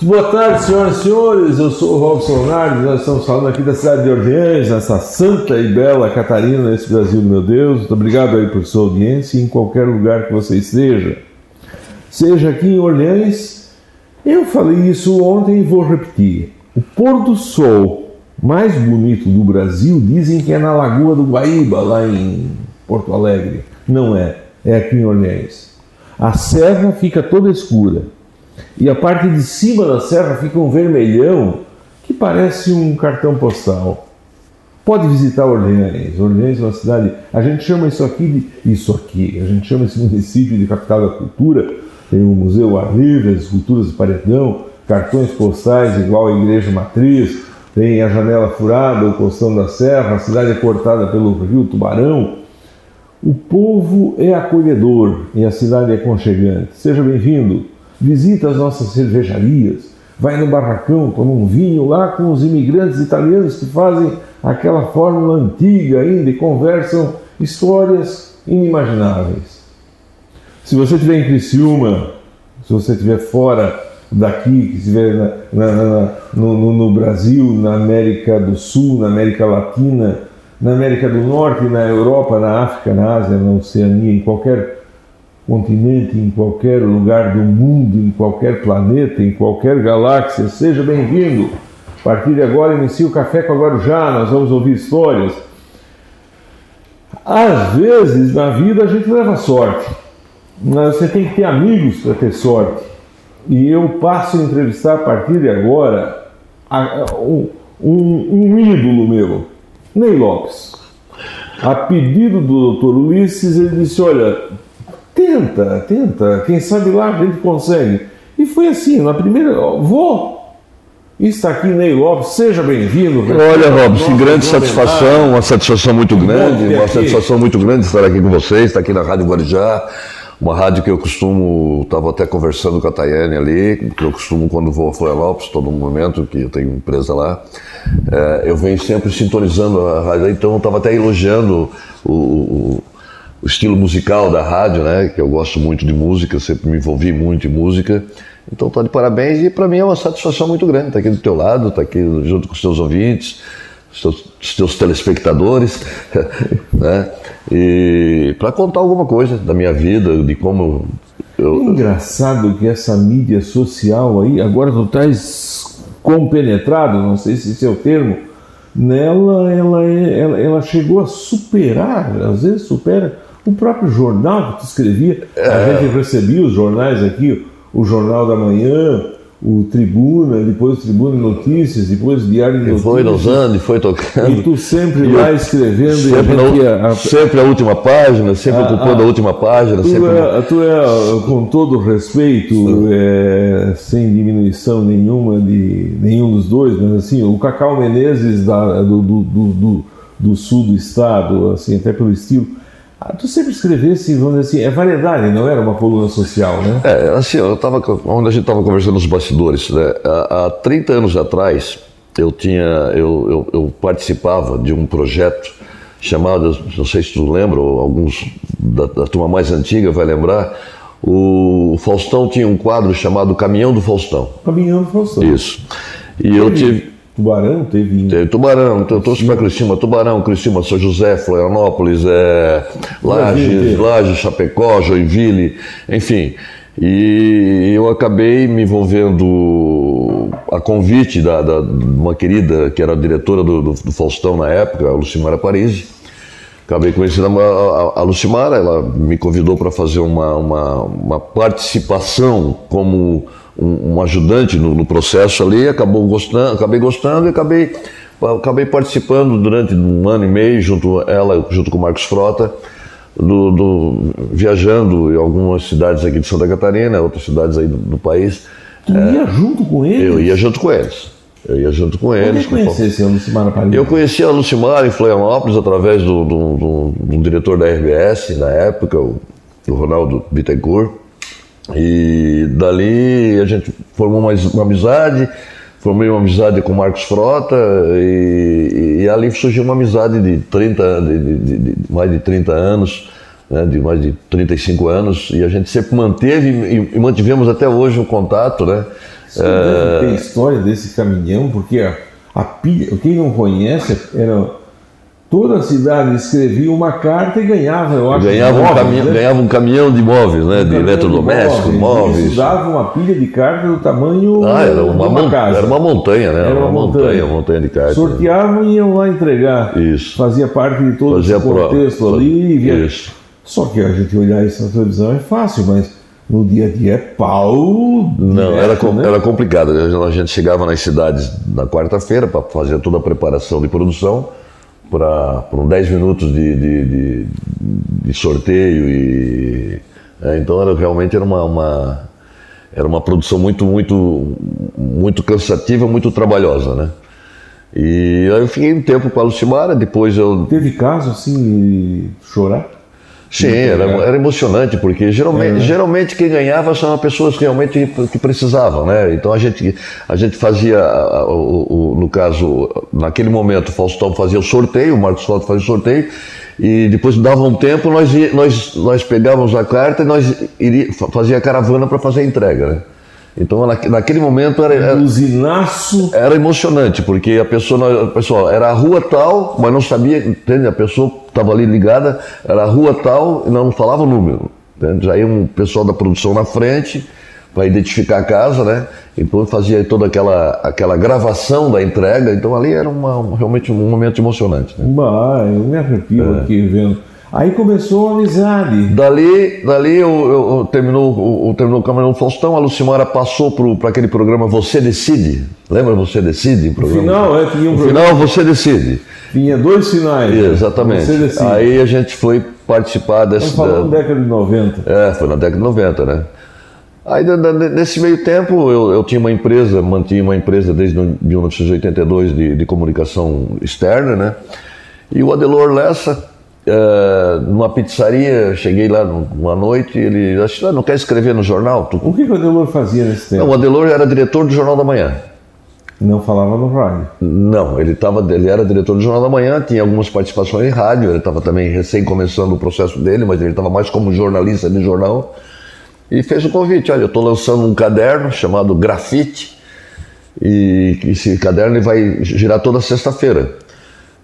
Boa tarde, senhoras e senhores. Eu sou o Robson Leonardo. Nós estamos falando aqui da cidade de Orleans, nessa santa e bela Catarina, nesse Brasil, meu Deus. Muito obrigado aí por sua audiência em qualquer lugar que você esteja. Seja aqui em Orleans, eu falei isso ontem e vou repetir. O pôr do sol mais bonito do Brasil dizem que é na Lagoa do Guaíba, lá em Porto Alegre. Não é, é aqui em Orleans. A serra fica toda escura e a parte de cima da serra fica um vermelhão que parece um cartão postal. Pode visitar Orleans. Orleans é uma cidade. A gente chama isso aqui de. Isso aqui. A gente chama esse município de capital da cultura. Tem o Museu Ar Livre, as esculturas de paredão, cartões postais igual a Igreja Matriz, tem a Janela Furada, o Costão da Serra, a cidade é cortada pelo rio Tubarão. O povo é acolhedor e a cidade é aconchegante. Seja bem-vindo. Visita as nossas cervejarias, vai no barracão, toma um vinho lá com os imigrantes italianos que fazem aquela fórmula antiga ainda e conversam histórias inimagináveis. Se você estiver em Criciúma, se você estiver fora daqui, que estiver na, na, na, no, no Brasil, na América do Sul, na América Latina, na América do Norte, na Europa, na África, na Ásia, na Oceania, em qualquer continente, em qualquer lugar do mundo, em qualquer planeta, em qualquer galáxia. Seja bem-vindo. A partir de agora inicia o Café com Guarujá, nós vamos ouvir histórias. Às vezes na vida a gente leva sorte, mas você tem que ter amigos para ter sorte. E eu passo a entrevistar a partir de agora um, um ídolo meu, Ney Lopes. A pedido do Dr. Ulisses, ele disse: Olha, Tenta, tenta, quem sabe lá a gente consegue. E foi assim, na primeira, vou. Está aqui Ney Lopes, seja bem-vindo. Olha, Robson, grande satisfação, uma satisfação muito grande, uma aqui. satisfação muito grande estar aqui com vocês, estar aqui na Rádio Guarujá, uma rádio que eu costumo, estava até conversando com a Tayane ali, que eu costumo quando vou a Florianópolis, todo momento que eu tenho empresa lá, é, eu venho sempre sintonizando a rádio, então eu estava até elogiando o, o o estilo musical da rádio, né? Que eu gosto muito de música, sempre me envolvi muito em música. Então tá de parabéns e para mim é uma satisfação muito grande estar tá aqui do teu lado, estar tá aqui junto com os teus ouvintes, os teus, os teus telespectadores, né? E para contar alguma coisa da minha vida, de como eu... Engraçado que essa mídia social aí, agora tu estás compenetrado, não sei se esse é o termo, nela ela, é, ela, ela chegou a superar, às vezes supera o próprio jornal que tu escrevia, é. a gente recebia os jornais aqui, o Jornal da Manhã, o Tribuna, depois o Tribuna Notícias, depois o Diário de Notícias. E foi dosando e foi tocando. E tu sempre e lá escrevendo. Sempre, e a, gente, a, a, sempre a última página, sempre ocupando a, última página. Tu, sempre... é, tu é, com todo respeito, é, sem diminuição nenhuma de nenhum dos dois, mas assim, o Cacau Menezes da, do, do, do, do sul do estado, assim, até pelo estilo, ah, tu sempre escrevesse, vamos dizer assim, é variedade, não era uma coluna social, né? É, assim, eu estava, onde a gente estava conversando nos bastidores, né? há, há 30 anos atrás, eu tinha, eu, eu, eu, participava de um projeto chamado, não sei se tu lembra, ou alguns da, da turma mais antiga vai lembrar, o Faustão tinha um quadro chamado Caminhão do Faustão. Caminhão do Faustão. Isso. E eu tive Tubarão teve. Teve Tubarão, eu trouxe para Cristina, Tubarão, Cristina, São José, Florianópolis, é, Lages, Lages, Chapecó, Joinville, enfim. E eu acabei me envolvendo a convite da, da uma querida que era diretora do, do, do Faustão na época, a Lucimara Parisi. Acabei conhecendo a, a, a Lucimara, ela me convidou para fazer uma, uma, uma participação como um, um ajudante no, no, processo ali, acabou gostando, acabei gostando e acabei, acabei participando durante um ano e meio, junto ela, junto com o Marcos Frota, do, do, viajando em algumas cidades aqui de Santa Catarina, outras cidades aí do, do país. Tu é, ia junto com eles? Eu ia junto com eles. Eu ia junto com eles. Conhecesse a Lucimara Palhinha? Eu conheci a Lucimara em Florianópolis através do, do, do, do diretor da RBS na época, o, o Ronaldo Bittencourt. E dali a gente formou uma, uma amizade, formei uma amizade com o Marcos Frota e, e ali surgiu uma amizade de 30, de, de, de, mais de 30 anos, né, de mais de 35 anos, e a gente sempre manteve e, e mantivemos até hoje o um contato, né? Você deve ter história desse caminhão, porque a, a pilha, quem não conhece, era toda a cidade escrevia uma carta e ganhava, eu acho, Ganhava um, móveis, caminhão, né? ganhava um caminhão de móveis, né? Um de eletrodomésticos, móveis. Isso dava uma pilha de cartas do tamanho Ah, era uma, uma mon- casa. era uma montanha, né? Era uma montanha, montanha. uma montanha de cartas. Sorteavam e iam lá entregar. Isso. Fazia parte de todo Fazia esse prova. contexto ali. e via- Isso. Só que a gente olhar isso na televisão é fácil, mas no dia a dia é pau. Não, direto, era, com- né? era complicado. A gente chegava nas cidades na quarta-feira para fazer toda a preparação de produção para por 10 minutos de, de, de- de sorteio e é, então era realmente era uma, uma- era uma produção muito muito muito cansativa, muito trabalhosa, né? E aí eu fiquei um tempo com a Lucimara, depois eu Teve caso assim de chorar? Sim, era, era emocionante, porque geralmente, geralmente quem ganhava são as pessoas realmente que precisavam, né? Então a gente, a gente fazia, o, o- no caso, naquele momento o Faustão fazia o sorteio, o Marcos Frota fazia o sorteio, e depois dava um tempo, nós, nós, nós pegávamos a carta e nós iria, fa- fazia a caravana para fazer a entrega, né? Então naque- naquele momento era, era, Usinaço. era emocionante, porque a pessoa, a pessoa era a rua tal, mas não sabia, entende? A pessoa estava ali ligada, era a rua tal e não falava o número. Entende? Já ia um pessoal da produção na frente para identificar a casa, né? Então fazia toda aquela, aquela gravação da entrega, então ali era uma, realmente um momento emocionante. Né? Bah, eu me arrepio É. aqui vendo. Aí começou a amizade. Dali, dali eu, eu- eu terminou, o, o- terminou o Camarão Faustão, a Lucimara passou para aquele programa Você Decide. Lembra Você Decide? o No final, é, tinha um No programa, final, Você Decide. tinha dois finais. né? Exatamente. Aí a gente foi participar. Estamos falando da- década de 90. É, foi na década de 90, né? Aí nesse meio tempo eu, eu tinha uma empresa, mantinha uma empresa desde no- 1982 de, de comunicação externa, né? E o Adelor Lessa, eh, numa pizzaria, cheguei lá numa noite, ele disse, "Ah, não quer escrever no jornal? Tu- O que, que o Adelor fazia nesse tempo? Não, o Adelor era diretor do Jornal da Manhã. Não falava no rádio. Não, ele, tava, ele era diretor do Jornal da Manhã, tinha algumas participações em rádio, ele estava também recém começando o processo dele, mas ele estava mais como jornalista de jornal. E fez o convite: olha, eu estou lançando um caderno chamado Grafite, e esse caderno ele vai girar toda sexta-feira.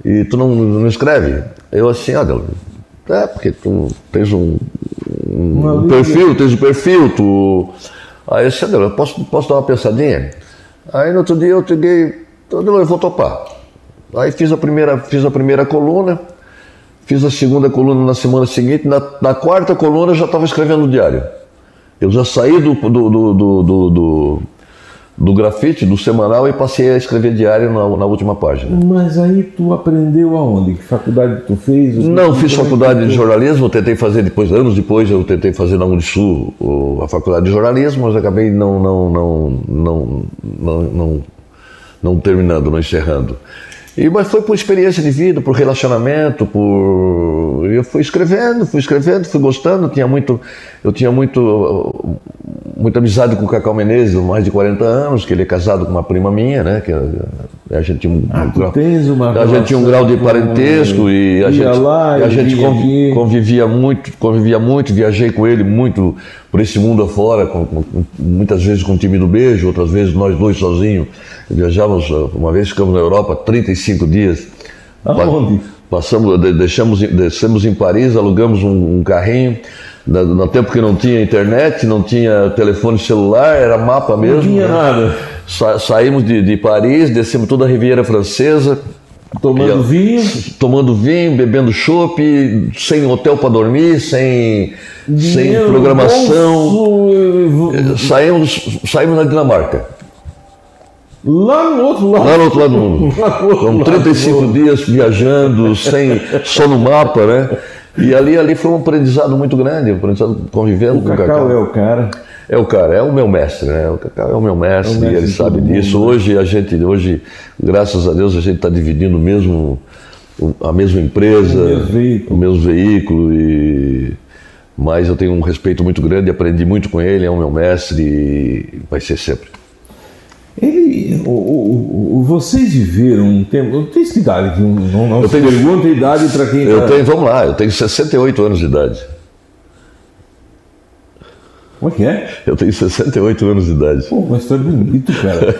E tu não, não escreve? Eu assim, olha, é, porque tu tens um, um perfil, tens um perfil, tu. Aí eu disse, eu posso, posso dar uma pensadinha? Aí no outro dia eu Adelo, eu vou topar. Aí fiz a primeira, fiz a primeira coluna, fiz a segunda coluna na semana seguinte, na, na quarta coluna eu já estava escrevendo o diário. Eu já saí do, do, do, do, do, do, grafite, do semanal, e passei a escrever diário na, na última página. Mas aí tu aprendeu aonde? Que faculdade tu fez? Não, fiz faculdade de jornalismo, tentei fazer depois, anos depois, eu tentei fazer na Unisul a faculdade de jornalismo, mas acabei não, não, não, não, não, não, não terminando, não encerrando. E, mas foi por experiência de vida, por relacionamento, por. Eu fui escrevendo, fui escrevendo, fui gostando, tinha muito. Eu tinha muito. Muita amizade com o Cacau Menezes, mais de 40 anos, que ele é casado com uma prima minha, né? Que a, gente tinha um, Ah, um grau- a gente tinha um grau de parentesco e a gente, lá, e a gente convivia muito, convivia muito, viajei com ele muito por esse mundo afora, com, com- muitas vezes com o time do Beijo, outras vezes nós dois sozinhos. Viajávamos, uh, uma vez ficamos na Europa 35 dias. Aonde? Passamos, de- deixamos, descemos em Paris, alugamos um, um carrinho. Na- No tempo que não tinha internet, não tinha telefone celular, era mapa mesmo. Não tinha né? nada. Sa- saímos de, de Paris, descemos toda a Riviera Francesa, Tomando Eu- vinho. tomando vinho, bebendo chopp, sem hotel para dormir, sem, sem dinheiro programação. bolso, Saímos, saímos na Dinamarca, Lá no outro lado. lá no outro lado do mundo. Lá Com lado 35 do dias viajando, sem, só no mapa, né? E ali, ali foi um aprendizado muito grande, um aprendizado convivendo O com o Cacau Cacau. é o cara. É o cara, é o meu mestre, né? O Cacau é o meu mestre, É o mestre e ele sabe mundo, disso. né? Hoje a gente, hoje, graças a Deus, a gente está dividindo mesmo, a mesma empresa, O mesmo veículo. o mesmo veículo e mas eu tenho um respeito muito grande, aprendi muito com ele, é o meu mestre e vai ser sempre. Ele, o, o- o- vocês viveram um tempo. Tem que idade? Não, não, Eu tenho- pergunta idade para quem Eu tá- tenho, vamos lá, eu tenho 68 anos de idade. Como é que é? Eu tenho 68 anos de idade. Pô, mas é bonito, cara.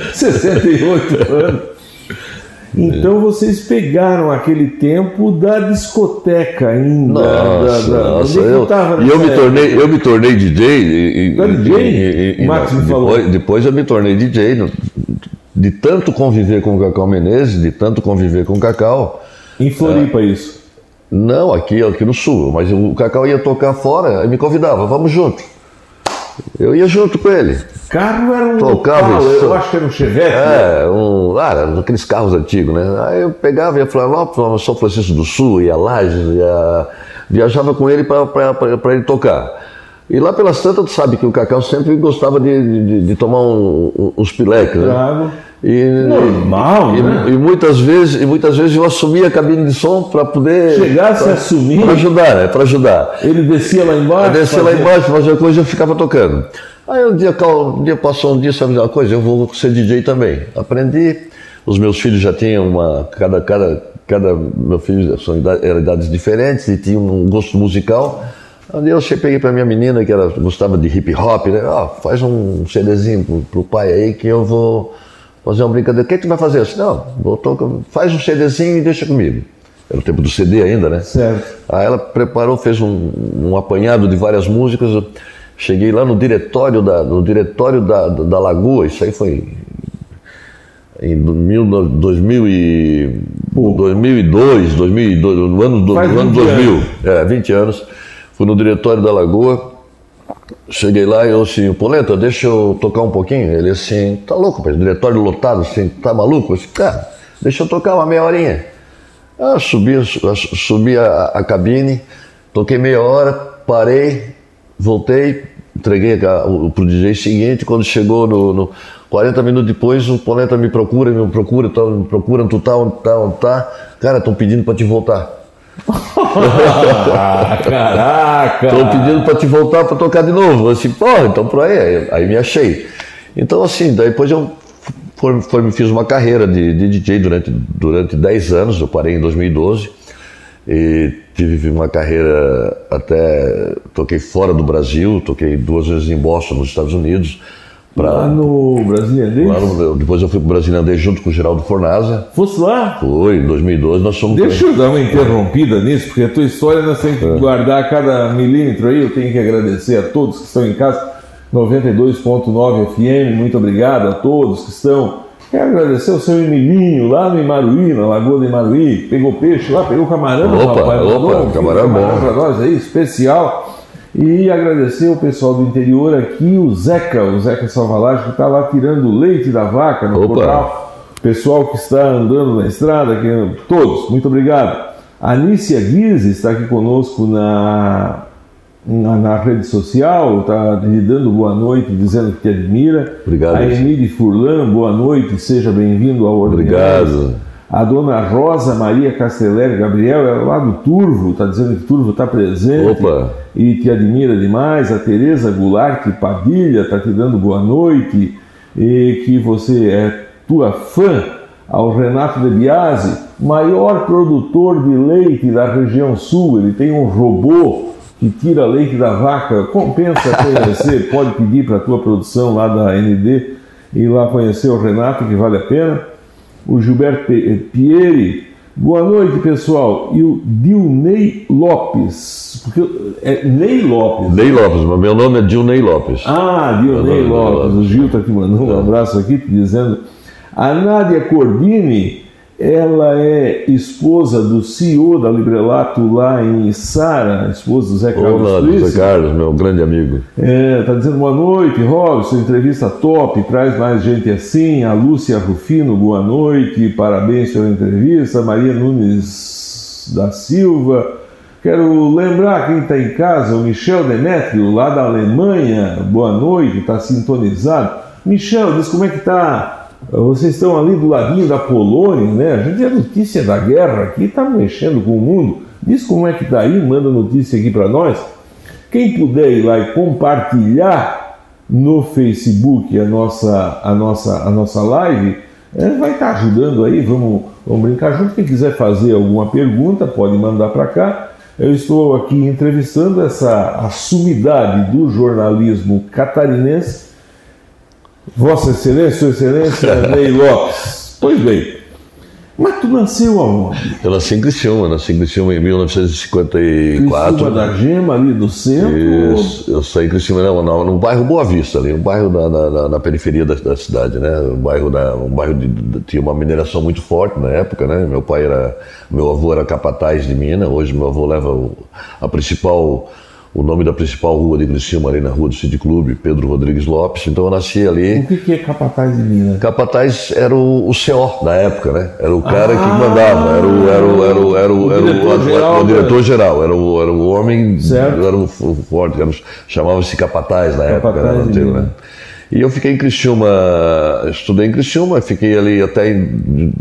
68 anos. Então vocês pegaram aquele tempo da discoteca ainda. Nossa, da, da, nossa. é Eu, e eu me tornei, eu me tornei DJ. E, é DJ? e- e- O Max não, me falou. depois, depois eu me tornei DJ. no- De tanto conviver com o Cacau Menezes, de tanto conviver com o Cacau. Em Floripa, isso. Não, aqui, aqui no sul. Mas o Cacau ia tocar fora e me convidava, vamos junto. Eu ia junto com ele. Carro era um Tocava isso. eu acho que era um Chevette. né? É, um, ah, aqueles carros antigos, né? Aí eu pegava e ia Florianópolis, São Francisco do Sul, ia Lages, ia... viajava com ele para ele tocar. E lá pelas tantas, tu sabe que o Cacau sempre gostava de, de, de tomar um- uns pilecos, né? Trago. E, Normal, e, né? e muitas vezes, e muitas vezes eu assumia a cabine de som para poder Chegasse a assumir, para ajudar, né? Para ajudar. ele descia lá embaixo. Eu descia lá embaixo, fazia coisa e eu ficava tocando. Aí um dia, um dia passou um dia, sabe uma coisa? Eu vou ser DJ também. Aprendi, os meus filhos já tinham uma. Cada, cada, cada meu filho são idade- eram idades diferentes e tinham um gosto musical. Aí eu peguei para minha menina, que era, gostava de hip hop, né? Ó, faz um CDzinho pro, pro pai aí que eu vou fazer uma brincadeira. O que, que tu vai fazer? Eu disse, não, vou tocar, faz um CDzinho e deixa comigo. Era o tempo do CD ainda, né? Certo. Aí ela preparou, fez um, um apanhado de várias músicas. Eu cheguei lá no diretório da, no diretório da, da, da Lagoa, isso aí foi em mil, no- 2000 e, 2002, 2002, no ano, no ano 20 2000, anos. é, 20 anos. Fui no diretório da Lagoa, cheguei lá e eu assim, Polenta, deixa eu tocar um pouquinho. Ele assim, tá louco, pai, diretório lotado, assim, tá maluco? Eu disse, cara, deixa eu tocar uma meia horinha. Ah, subi, su- subi a, a cabine, toquei meia hora, parei, voltei, entreguei a- o, pro DJ seguinte. Quando chegou no, no 40 minutos depois, o Polenta me procura, me procura, tá, me procura, tu tá, onde tá, onde tá. Cara, estão pedindo para te voltar. Ah, caraca! Estão pedindo para te voltar para tocar de novo. Assim, porra, então por aí. Aí, me achei. Então, assim, depois eu foi, foi- fiz uma carreira de, de DJ durante, durante 10 anos. Eu parei em 2012 e tive uma carreira até. Toquei fora do Brasil, toquei duas vezes em Boston, nos Estados Unidos. Pra, Lá no Brasília lá no- depois eu fui para o Brasil andei junto com o Geraldo Fornaza. Fosse lá? Foi, em 2012 nós fomos. Deixa eu dar uma interrompida nisso, porque a tua história nós temos que guardar cada milímetro aí. Eu tenho que agradecer a todos que estão em casa. 92.9 FM, muito obrigado a todos que estão. Quero agradecer o seu Emilinho lá no Imaruí, na Lagoa do Imaruí. Pegou peixe lá, pegou camarão, Opa, rapaz. opa, um camarão é bom. para nós aí, especial. E agradecer o pessoal do interior aqui, o Zeca, o Zeca Salvalage, que está lá tirando o leite da vaca no Opa. portal. Pessoal que está andando na estrada, aqui, todos, muito obrigado. A Anícia Guise está aqui conosco na, na, na rede social, está lhe dando boa noite, dizendo que te admira. Obrigado, A. Emília Furlan, boa noite, seja bem-vindo ao Ordinários. Obrigado. A dona Rosa Maria Casteller Gabriel, ela é lá do Turvo, está dizendo que Turvo está presente Opa. e te admira demais. A Tereza Goulart Padilha está te dando boa noite e que você é tua fã. Ao Renato De Biasi, maior produtor de leite da região sul, ele tem um robô que tira leite da vaca. Compensa conhecer, pode pedir para a tua produção lá da ND ir lá conhecer o Renato, que vale a pena o Gilberto Pe- Pieri. Boa noite, pessoal. E o Dilney Lopes. Porque é Ney Lopes. Ney Lopes, mas meu nome é Dilney Lopes. Ah, Dilney Dilney Lopes. Lopes. O Gil está te mandando um abraço aqui, te dizendo. A Nádia Cordini, ela é esposa do CEO da Librelato lá em Sara, esposa do Zé Carlos Olá, Suíça. José Carlos, meu grande amigo. É, tá dizendo boa noite, Robson, entrevista top, traz mais gente assim. A Lúcia Rufino, boa noite, parabéns pela entrevista. Maria Nunes da Silva. Quero lembrar quem está em casa, o Michel Demetrio, lá da Alemanha. Boa noite, está sintonizado. Michel, diz como é que está. Vocês estão ali do ladinho da Polônia, né? A gente é notícia da guerra aqui, está mexendo com o mundo. Diz como é que está aí, manda notícia aqui para nós. Quem puder ir lá e compartilhar no Facebook a nossa, a nossa, a nossa live, é, vai estar ajudando aí. Vamos, vamos brincar junto. Quem quiser fazer alguma pergunta, pode mandar para cá. Eu estou aqui entrevistando essa a sumidade do jornalismo catarinense, Vossa Excelência, Sua Excelência Ney Lopes. Pois bem, mas tu nasceu aonde? Eu nasci em Criciúma, nasci em Criciúma em 1954. Criciúma da Gema, ali do centro? Isso, eu saí em Criciúma, não, não, no bairro Boa Vista, ali, um bairro na, na, na periferia da, da, cidade, né? Um bairro, da, um bairro de, de, tinha uma mineração muito forte na época, né? Meu pai era, meu avô era capataz de mina, hoje meu avô leva o, a principal o nome da principal rua de Criciúma, ali na rua do City Clube, Pedro Rodrigues Lopes. Então eu nasci ali. O que, que é capataz de Minas? Capataz era o, o CO da época, né? Era o cara ah, que mandava, era o, era o, era o, era o, era o, diretor, geral, o, o diretor geral, era o, era o homem, certo. era o forte, chamava-se capataz na época. Né? Teve, né? E eu fiquei em Criciúma, estudei em Criciúma, fiquei ali até em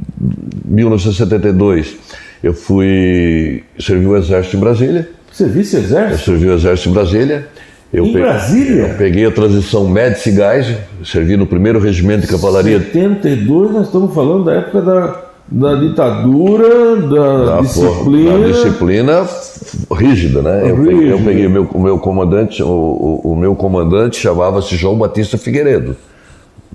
1972. Eu fui servir o exército em Brasília. Serviço Exército? Eu servi o Exército em Brasília. Eu em peguei, Brasília? Eu peguei a transição Médici Gás, servi no primeiro regimento de cavalaria. 72, nós estamos falando da época da, da ditadura, da, da disciplina. Da disciplina rígida, né? Eu peguei, eu peguei, o meu, o meu comandante, o, o, o meu comandante chamava-se João Batista Figueiredo.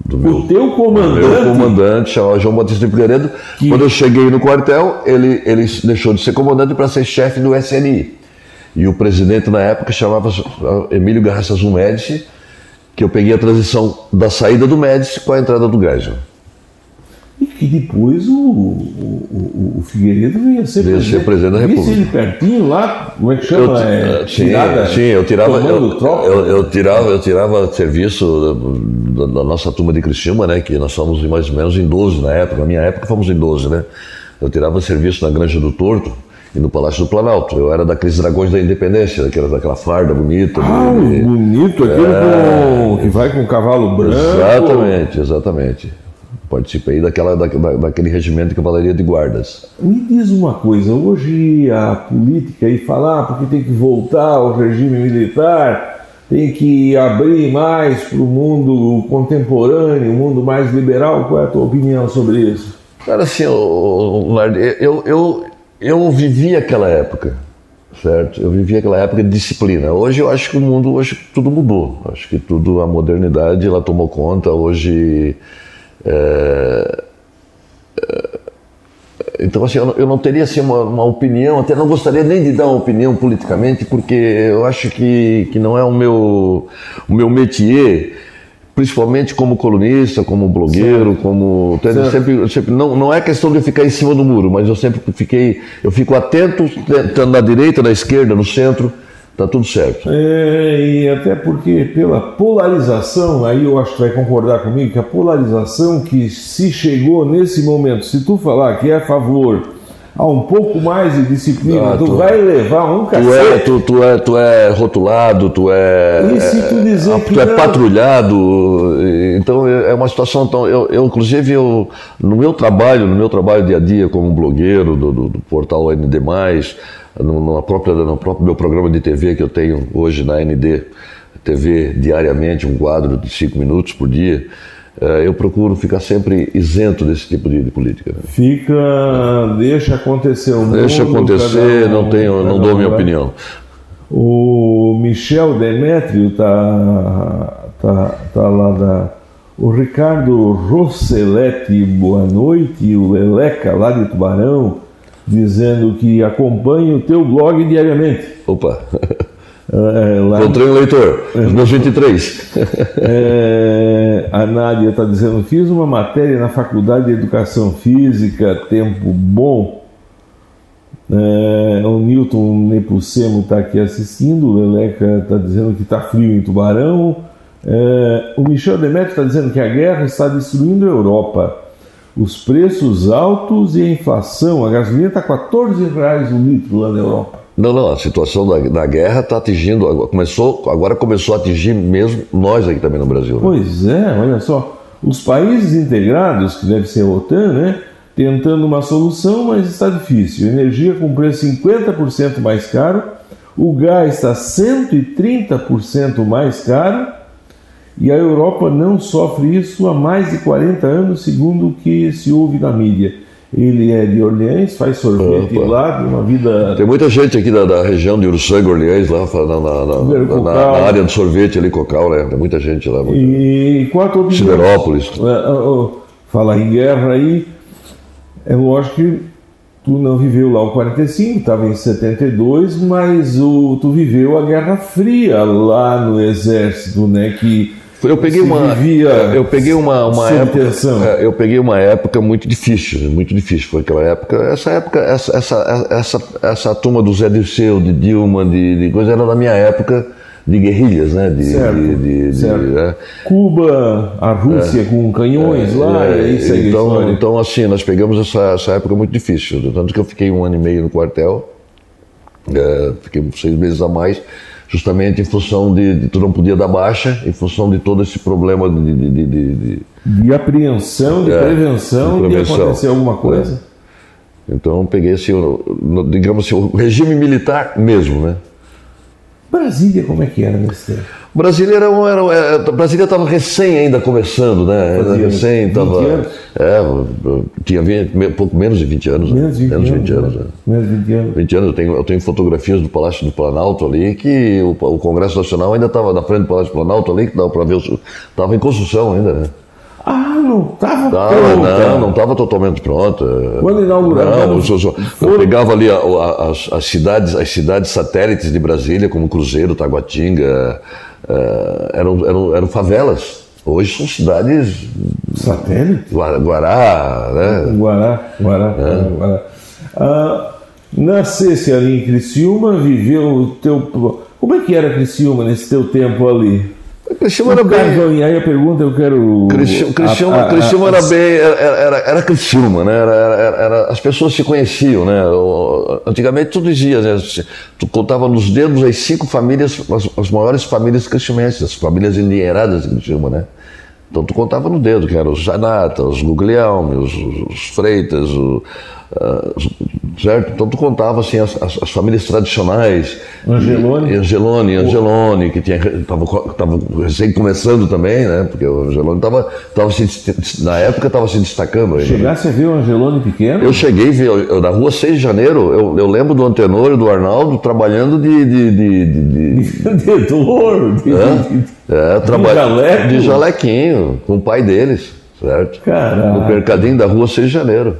Do meu, o teu comandante? O meu comandante chamava João Batista Figueiredo. Que... Quando eu cheguei no quartel, ele, ele deixou de ser comandante para ser chefe do SNI. E o presidente na época chamava Emílio Garraças Médici, que eu peguei a transição da saída do Médici com a entrada do Geisel. E que depois o, o, o Figueiredo vinha ser vinha presidente. Ser presidente da República. ele pertinho lá, como é que chama? Eu, é, sim, tirada, sim, eu tirava, eu, eu, eu, tirava, eu tirava serviço da, da, nossa turma de Criciúma, né, que nós fomos mais ou menos em 12 na época, na minha época fomos em 12, né? Eu tirava serviço na Granja do Torto, e no Palácio do Planalto. Eu era daqueles dragões da independência, daquela, daquela farda bonita. Ah, de, bonito, aquele é... com, que vai com cavalo branco. Exatamente, exatamente. Participei daquela, da, daquele regimento de cavalaria de guardas. Me diz uma coisa, hoje a política aí falar ah, porque tem que voltar ao regime militar, tem que abrir mais para o mundo contemporâneo, o mundo mais liberal. Qual é a tua opinião sobre isso? Cara, assim, eu, eu, eu, eu vivi aquela época, certo? Eu vivi aquela época de disciplina. Hoje eu acho que o mundo, hoje tudo mudou. Acho que tudo, a modernidade, ela tomou conta. Hoje, é, é, então assim, eu não, teria assim uma, uma, opinião, até não gostaria nem de dar uma opinião politicamente, porque eu acho que, que não é o meu o meu métier principalmente como colunista, como blogueiro, certo. como certo. sempre, sempre não, não é questão de ficar em cima do muro, mas eu sempre fiquei, eu fico atento, tanto na direita, na esquerda, no centro, tá tudo certo. É, e até porque pela polarização, aí eu acho que vai concordar comigo que a polarização que se chegou nesse momento, se tu falar que é a favor a um pouco mais de disciplina, ah, tu, tu, vai levar um cacete. Tu é, tu, tu, é, tu é rotulado, tu é. E se tu dizer é, que tu é patrulhado. Então é, é uma situação tão. Eu, eu, inclusive, eu, no meu trabalho, no meu trabalho dia a dia como blogueiro do, do, do portal ND, no, própria, no próprio meu programa de TV que eu tenho hoje na ND TV diariamente, um quadro de cinco minutos por dia. É, eu procuro ficar sempre isento desse tipo de, de política. Fica, deixa acontecer o mundo. Deixa acontecer, um, não tenho, não dou minha opinião. O Michel Demétrio tá, tá, tá lá da. O Ricardo Rosselletti, boa noite. O Leleca, lá de Tubarão, dizendo que acompanha o teu blog diariamente. Opa! É, lá... Encontrei um leitor, os meus 23. É, a Nádia está dizendo: fiz uma matéria na Faculdade de Educação Física, tempo bom. É, o Newton Nepucemo está aqui assistindo, o Leleca está dizendo que está frio em Tubarão. É, o Michel Demetrio está dizendo que a guerra está destruindo a Europa. Os preços altos e a inflação. A gasolina está 14 reais o litro lá na Europa. Não, não, a situação da, da guerra está atingindo, começou, agora começou a atingir mesmo nós aqui também no Brasil. Né? Pois é, olha só, os países integrados, que deve ser a OTAN, né, tentando uma solução, mas está difícil. Energia com preço 50% mais caro, o gás está 130% mais caro e a Europa não sofre isso há mais de 40 anos, segundo o que se ouve na mídia. Ele é de Orleans, faz sorvete Opa. lá, tem uma vida. Tem muita gente aqui da, da região de Uruçanga, Orleans, lá na, na- na- na- área do sorvete ali, Cocal, né? Tem muita gente lá. E qual a tua opinião? Siderópolis. É, ó, ó, Falar em guerra aí, é lógico que tu não viveu lá o 45, estava em 72, mas o, tu viveu a Guerra Fria lá no Exército, né? Que Eu peguei uma, eu peguei uma, uma época, é, eu peguei uma época muito difícil, muito difícil foi aquela época. Essa época, essa, essa, essa, essa turma do Zé Dirceu, de Dilma, de, de coisa era da minha época de guerrilhas, né? De, Certo, de, de- de- certo. é. Cuba, a Rússia com canhões lá, É, e aí segue a então, história. então, assim, nós pegamos essa, essa época muito difícil. Tanto que eu fiquei um ano e meio no quartel, é, fiquei seis meses a mais, justamente em função de, de tu não podia dar baixa, em função de todo esse problema de. de- de- de- de- De apreensão, de É, prevenção, de de, prevenção. acontecer alguma coisa. então, eu peguei esse, no- digamos assim, o regime militar mesmo, né? Brasília, como é que era nesse tempo? Brasília era, era, um- é, Brasília estava recém ainda começando, né? Era recém, 20 tava, anos? é, tinha 20, me- pouco menos de 20 anos. né? Menos de 20 menos de anos. 20 anos. né? né? Menos de 20 anos. 20 anos, eu tenho, eu tenho fotografias do Palácio do Planalto ali, que o, o Congresso Nacional ainda estava na frente do Palácio do Planalto ali, que dava para ver, estava em construção ainda, né? Ah, não estava Tava, não, não estava totalmente pronta. Quando inauguraram, Não, eu, eu pegava ali a- a- as, as cidades, as cidades satélites de Brasília, como Cruzeiro, Taguatinga, eh, eram, eram, eram favelas. Hoje são cidades Satélite? Gua- Guará, né? Guará, Guará, É. Guará, Guará. Ah, nascesse ali em Criciúma, viveu o teu... Como é que era Criciúma nesse teu tempo ali? Criciúma era bem. E aí a pergunta eu quero... Criciúma, Criciúma, a- a- Criciúma a- era bem. Era, era, era Criciúma, né? Era, era- era- as pessoas se conheciam, né? Antigamente tu dizia, né? Tu contava nos dedos as cinco famílias, as, as maiores famílias criciumenses, as famílias endinheiradas de Criciúma, né? Então tu contava no dedo, que eram os Janata, os Guglielmi, os, os Freitas, os- certo? Então tu contava assim as, as- as famílias tradicionais. Angeloni? E- Angeloni, Angeloni, que tinha tava, tava recém começando também, né? Porque o Angeloni estava tava se, na época estava se destacando ainda. né? Chegasse a ver o Angelone pequeno? Eu cheguei, ver, eu, na rua 6 de janeiro, eu, eu lembro do Antenor e do Arnaldo trabalhando de. de, de, de- de- de- de- é, traba- jaleco? de jalequinho, com o pai deles, certo? Caraca. No mercadinho da rua 6 de janeiro.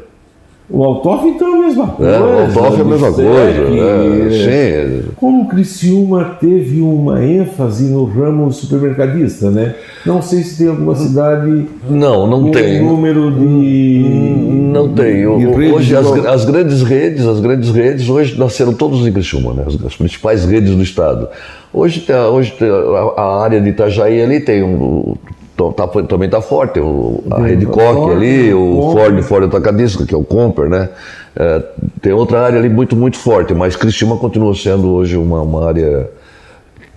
O Altoff então é a mesma coisa. É, o Altoff é a mesma Sec, coisa. É, sim, Como Criciúma teve uma ênfase no ramo supermercadista, né? Não sei se tem alguma cidade não, não com tem. número de. Não tem. O- de o- redes hoje as, as grandes redes, as grandes redes hoje nasceram todos em Criciúma, né? As, as principais redes do estado. Hoje, tem- hoje tem a, a área de Itajaí ali tem um o- tá- também está forte, o- a Rede Coque ali, o Ford, Ford Atacadista, que é o Comper, né? É, tem outra área ali muito, muito forte, mas Criciúma continua sendo hoje uma, uma área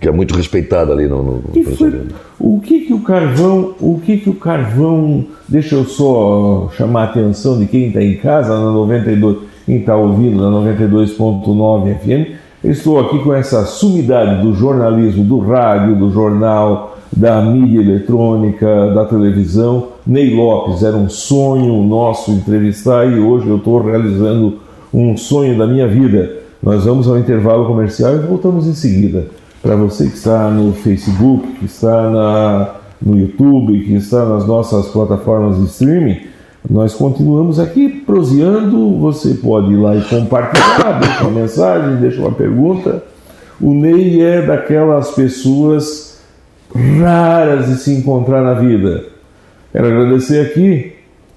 que é muito respeitada ali no, no que foi- o que que o carvão, o que que o carvão, deixa eu só chamar a atenção de quem está em casa na 92, quem está ouvindo na 92.9 FM, eu estou aqui com essa sumidade do jornalismo, do rádio, do jornal, da mídia eletrônica, da televisão. Ney Lopes, era um sonho nosso entrevistar e hoje eu estou realizando um sonho da minha vida. Nós vamos ao intervalo comercial e voltamos em seguida. Para você que está no Facebook, que está na, no YouTube, que está nas nossas plataformas de streaming, nós continuamos aqui proseando. Você pode ir lá e compartilhar, deixa uma mensagem, deixa uma pergunta. O Ney é daquelas pessoas raras de se encontrar na vida. Quero agradecer aqui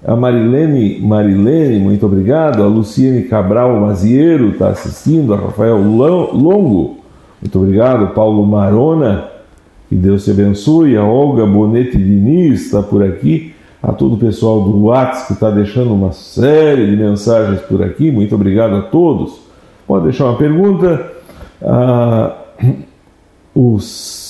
a Marilene, Marilene, muito obrigado. A Luciene Cabral Maziero está assistindo. A Rafael Lo- Longo, muito obrigado. Paulo Marona, que Deus te abençoe. A Olga Bonete Diniz está por aqui. A todo o pessoal do WhatsApp que está deixando uma série de mensagens por aqui. Muito obrigado a todos. Pode deixar uma pergunta. Ah, os,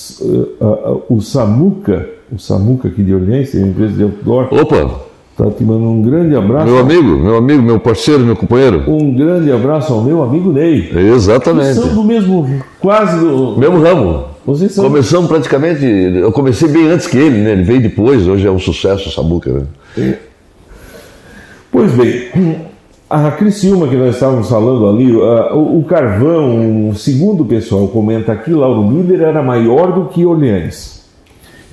ah, ah, o Samuca, o Samuca aqui de tem uma empresa de outdoor, Opa, Tá te mandando um grande abraço. meu amigo, meu amigo, meu parceiro, meu companheiro. Um grande abraço ao meu amigo Ney. Exatamente. são do mesmo, quase do. Mesmo ramo. Vocês são. Começamos praticamente. Eu comecei bem antes que ele, né? Ele veio depois, hoje é um sucesso o Sabuca, né? Pois bem, a Criciúma que nós estávamos falando ali, o, o carvão, segundo o pessoal comenta aqui, Lauro Miller era maior do que Olhanes.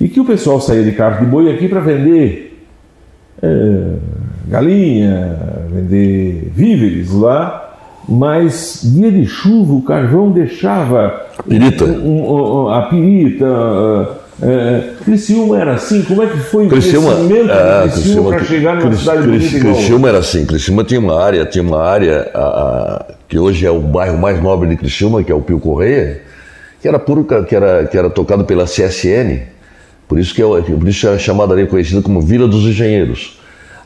E que o pessoal saía de carro de boi aqui para vender é, galinha, vender víveres lá, mas dia de chuva o carvão deixava pirita. Um, um, a pirita. É, Criciúma era assim? Como é que foi Criciúma, o crescimento é, de Criciúma para chegar numa cidade bonita Criciúma era assim, Criciúma tinha uma área, tinha uma área a, a, que hoje é o bairro mais nobre de Criciúma, que é o Pio Correia, que era puro, que era, que era tocado pela CSN, por isso que é, por isso é chamada ali conhecida como Vila dos Engenheiros.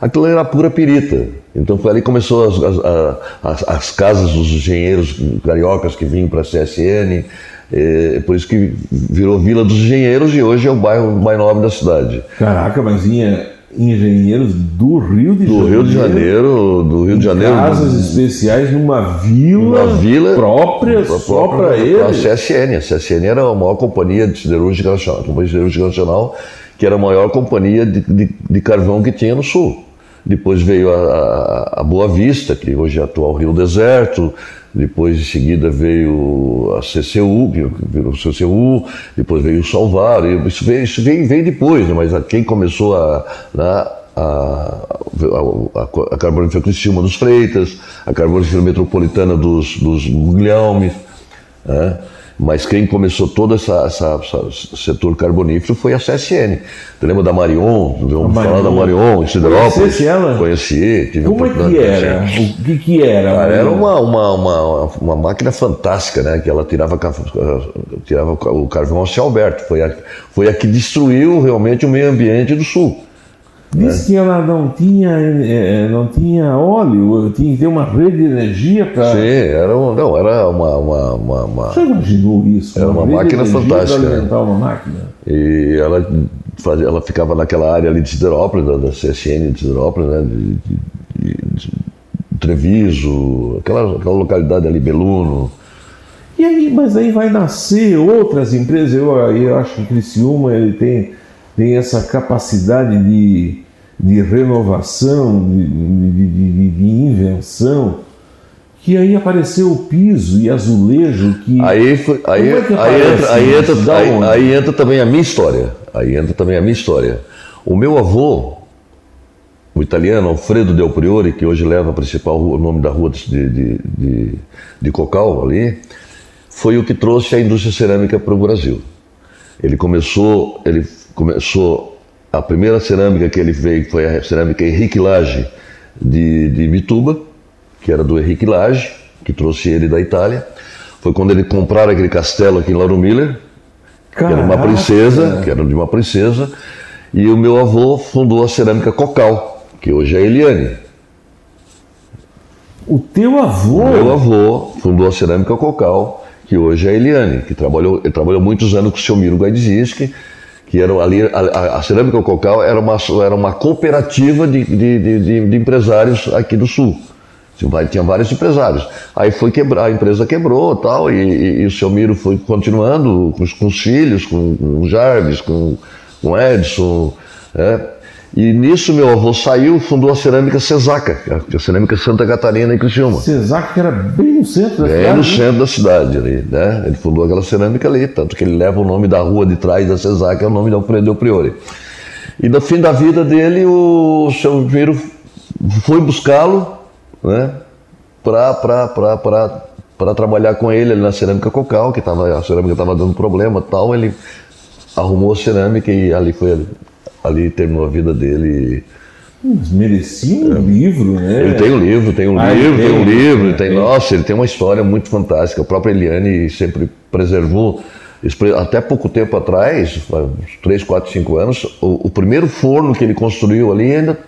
Aquilo era pura pirita. Então foi ali que começou as, as, as, as casas dos engenheiros cariocas que vinham para a CSN, é, por isso que virou Vila dos Engenheiros e hoje é o bairro mais nobre da cidade. Caraca, mas vinha engenheiros do Rio de do Janeiro. Rio de Janeiro, do Rio de Janeiro. Casas especiais numa vila, vila própria, só para ele. A CSN. A CSN era a maior companhia de siderúrgica nacional, companhia de siderúrgica nacional, que era a maior companhia de, de, de carvão que tinha no sul. Depois veio a, a, a Boa Vista, que hoje é atual Rio Deserto, depois em seguida veio a CCU, que virou CCU, depois veio o Salvar, isso veio, isso veio depois, né? mas quem começou a, né, a, a, a, a Carbonífera Cristina dos Freitas, a Carbonífera Metropolitana dos, dos Guglielmi, né? Mas quem começou todo esse setor carbonífero foi a CSN. Você lembra da Marion? Vamos falar da Marion, em Siderópolis? Conheci ela? Conheci. Tive Como é que era? O que, que era? Cara, era uma, uma, uma, uma, máquina fantástica, né? Que ela tirava, tirava o carvão ao céu aberto. Foi a, foi a que destruiu realmente o meio ambiente do Sul. Diz que ela não tinha, é, não tinha óleo, tinha que ter uma rede de energia para. Sim, era, um, não, era uma, uma, uma, uma. Você imaginou isso? Era uma, uma máquina fantástica. Alimentar uma máquina. E ela, fazia, ela ficava naquela área ali de Siderópolis, da, da CSN de Siderópolis, né? De, de, de, Treviso, aquela, aquela localidade ali, Beluno. E aí, mas aí vai nascer outras empresas. Eu, eu acho que Criciúma ele tem tem essa capacidade de, de renovação, de, de, de, invenção, que aí apareceu o piso e azulejo que aí foi, aí, é que aí, entra, aí, entra, aí, aí, entra também a minha história. Aí entra também a minha história. O meu avô o italiano Alfredo Del Priore que hoje leva a principal rua, o nome da rua de, de, de, de Cocal ali foi o que trouxe a indústria cerâmica para o Brasil. Ele começou ele começou a primeira cerâmica que ele veio foi a cerâmica Henrique Lage de, de Vituba, que era do Henrique Lage, que trouxe ele da Itália. Foi quando ele compraram aquele castelo aqui em Lauro Miller, que era uma princesa, que era de uma princesa, e o meu avô fundou a cerâmica Cocal, que hoje é Eliane. O teu avô? O meu avô fundou a cerâmica Cocal, que hoje é Eliane, que trabalhou, ele trabalhou muitos anos com o seu Miro Guaidziski, que era ali a, a, cerâmica Cocal era uma, era uma cooperativa de, de, de, de empresários aqui do sul. Tinha vários empresários. Aí foi quebrar, a empresa quebrou tal, e, e, e o seu Miro foi continuando com, com os filhos, com, com o Jarvis, com, com o Edson. Né? E nisso meu avô saiu fundou a cerâmica Cesaca, a cerâmica Santa Catarina em Criciúma. Cesaca que era bem no centro da bem cidade. Bem no centro da cidade ali, né? Ele fundou aquela cerâmica ali, tanto que ele leva o nome da rua de trás da Cesaca, é o nome de Alfredo Priori. E no fim da vida dele, o seu Miro foi buscá-lo, né? Para trabalhar com ele ali na cerâmica Cocal, que tava, a cerâmica estava dando problema tal, ele arrumou a cerâmica e ali foi ali terminou a vida dele. Mas merecia um é. livro, né? Ele tem um livro, tem um ah, livro, tem, tem um livro, tem, tem, nossa, ele tem uma história muito fantástica. A própria Eliane sempre preservou, até pouco tempo atrás, uns 3, 4, 5 anos, o, o primeiro forno que ele construiu ali ainda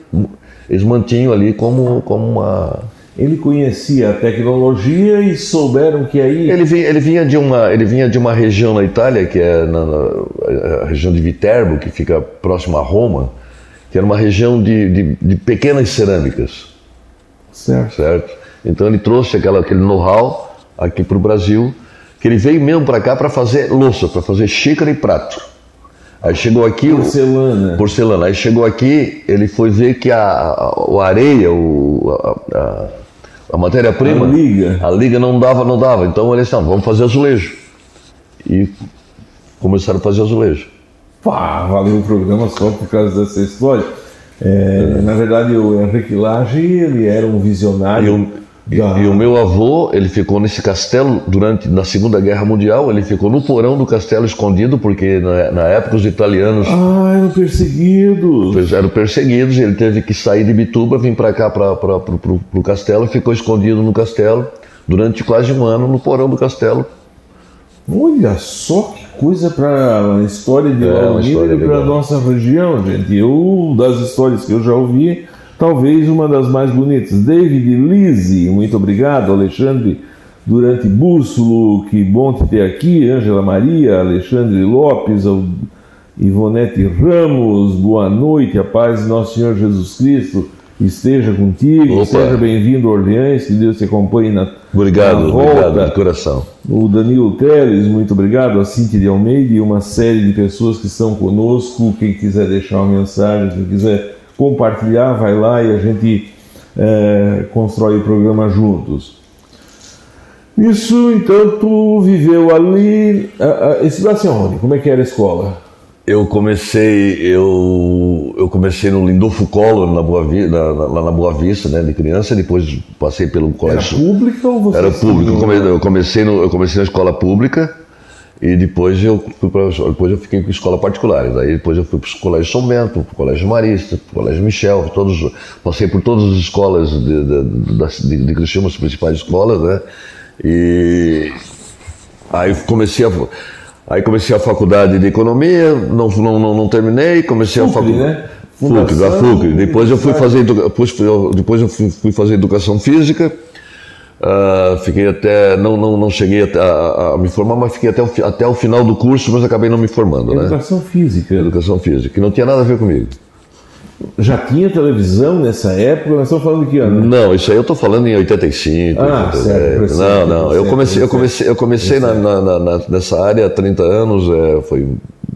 eles mantinham ali como, como uma ele conhecia a tecnologia e souberam que aí ele vinha, ele vinha de uma ele vinha de uma região na Itália que é na, na região de Viterbo que fica próximo a Roma que era uma região de, de, de pequenas cerâmicas certo certo então ele trouxe aquela, aquele know-how aqui para o Brasil que ele veio mesmo para cá para fazer louça para fazer xícara e prato Aí chegou aqui porcelana. O, porcelana. Aí chegou aqui, ele foi ver que a, a, a areia, o, a, a matéria-prima. A liga. A liga não dava, não dava. Então eles disseram, vamos fazer azulejo. E começaram a fazer azulejo. Pá, valeu o programa só por causa dessa história. É, na verdade, o Henrique Lage, ele era um visionário. E o, e o meu avô, ele ficou nesse castelo durante na Segunda Guerra Mundial. Ele ficou no porão do castelo escondido, porque na, na época os italianos Ah, eram perseguidos. eram perseguidos. Ele teve que sair de Bituba, vir para cá, para o castelo, e ficou escondido no castelo durante quase um ano no porão do castelo. Olha só que coisa para a história de É, Lauro Miller para a nossa região, gente. Eu, das histórias que eu já ouvi, talvez uma das mais bonitas. David Lise, muito obrigado. Alexandre Durante Bússolo, que bom te ter aqui. Ângela Maria, Alexandre Lopes, Ivonete Ramos, boa noite. A paz de nosso Senhor Jesus Cristo esteja contigo. Opa. Seja bem-vindo a Orleans, que Deus te acompanhe na, Obrigado, na volta. obrigado de coração. O Danilo Teles, muito obrigado. A Cintia de Almeida e uma série de pessoas que estão conosco. Quem quiser deixar uma mensagem, quem quiser compartilhar, vai lá e a gente eh, constrói o programa juntos. Isso, então, tu viveu ali. ah, ah, Estudasse aonde? Como é que era a escola? Eu comecei, eu, eu comecei no Lindolfo Collor, na Boa Vi, na, na- lá na Boa Vista, né, de criança, depois passei pelo Era colégio. pública ou você Era público. Eu come- Eu comecei, no, eu comecei na escola pública e depois eu fui pra, depois eu fiquei com escola particular. Daí depois eu fui para o colégio São Bento, para o colégio Marista, para o colégio Michel, todos, passei por todas as escolas de, de, de, de, as principais escolas, né? E aí comecei a aí comecei a faculdade de economia, não não, não, não terminei, comecei a FUCRI, faculdade né? FUCRI, da Fundação FUCRI. Depois eu fui fazer depois, depois eu fui, fui fazer educação física. Ah, fiquei até não não, não cheguei até a, a me formar, mas fiquei até o, até o final do curso, mas acabei não me formando, né? Educação física. Educação física, que não tinha nada a ver comigo. Já tinha televisão nessa época? Nós estamos falando de que ano? Não, isso aí eu tô falando em 85. Ah, 87. certo, recente, não, não. Eu comecei, eu comecei, eu comecei na, na- na- nessa área há 30 anos, é, foi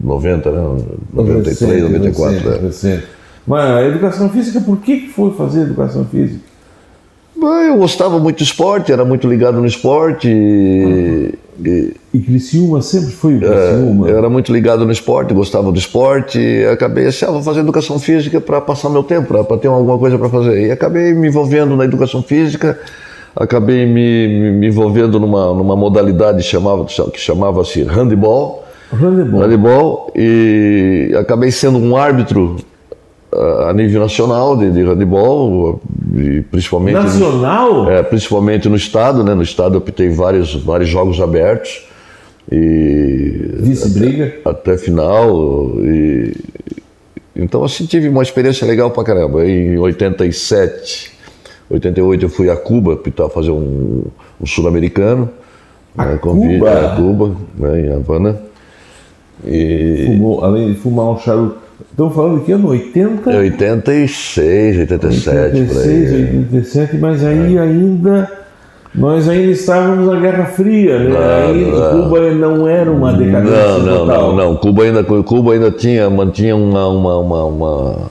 90, né? 93, Recente, 94. recente, é. recente. Mas a educação física, por que foi fazer educação física? Eu gostava muito de esporte, era muito ligado no esporte. E, e- E Criciúma sempre foi o Criciúma. eu era muito ligado no esporte, gostava do esporte. E acabei assim, ah, vou fazer educação física para passar meu tempo, para ter alguma coisa para fazer. E acabei me envolvendo na educação física, acabei me, me- me envolvendo numa, numa modalidade que chamava-se handball. Handebol. Handball e acabei sendo um árbitro a nível nacional de, de handball, e principalmente Nacional? é, principalmente no estado, né? No estado eu optei vários vários jogos abertos e Vice-briga? até final e então assim tive uma experiência legal pra caramba. Em 87, 88 eu fui a Cuba para fazer um, um sul-americano, né, convite Cuba? a Cuba, né, em Havana. E Fumou, além de fumar um charuto. Estamos falando de que ano? 80? 86, 87, por 86, aí. 87, mas aí ainda. Nós ainda estávamos na Guerra Fria, né? Não, aí não. Cuba não era uma decadência Não, não, total. não, não. Cuba ainda, Cuba ainda tinha, mantinha uma, uma, uma, uma-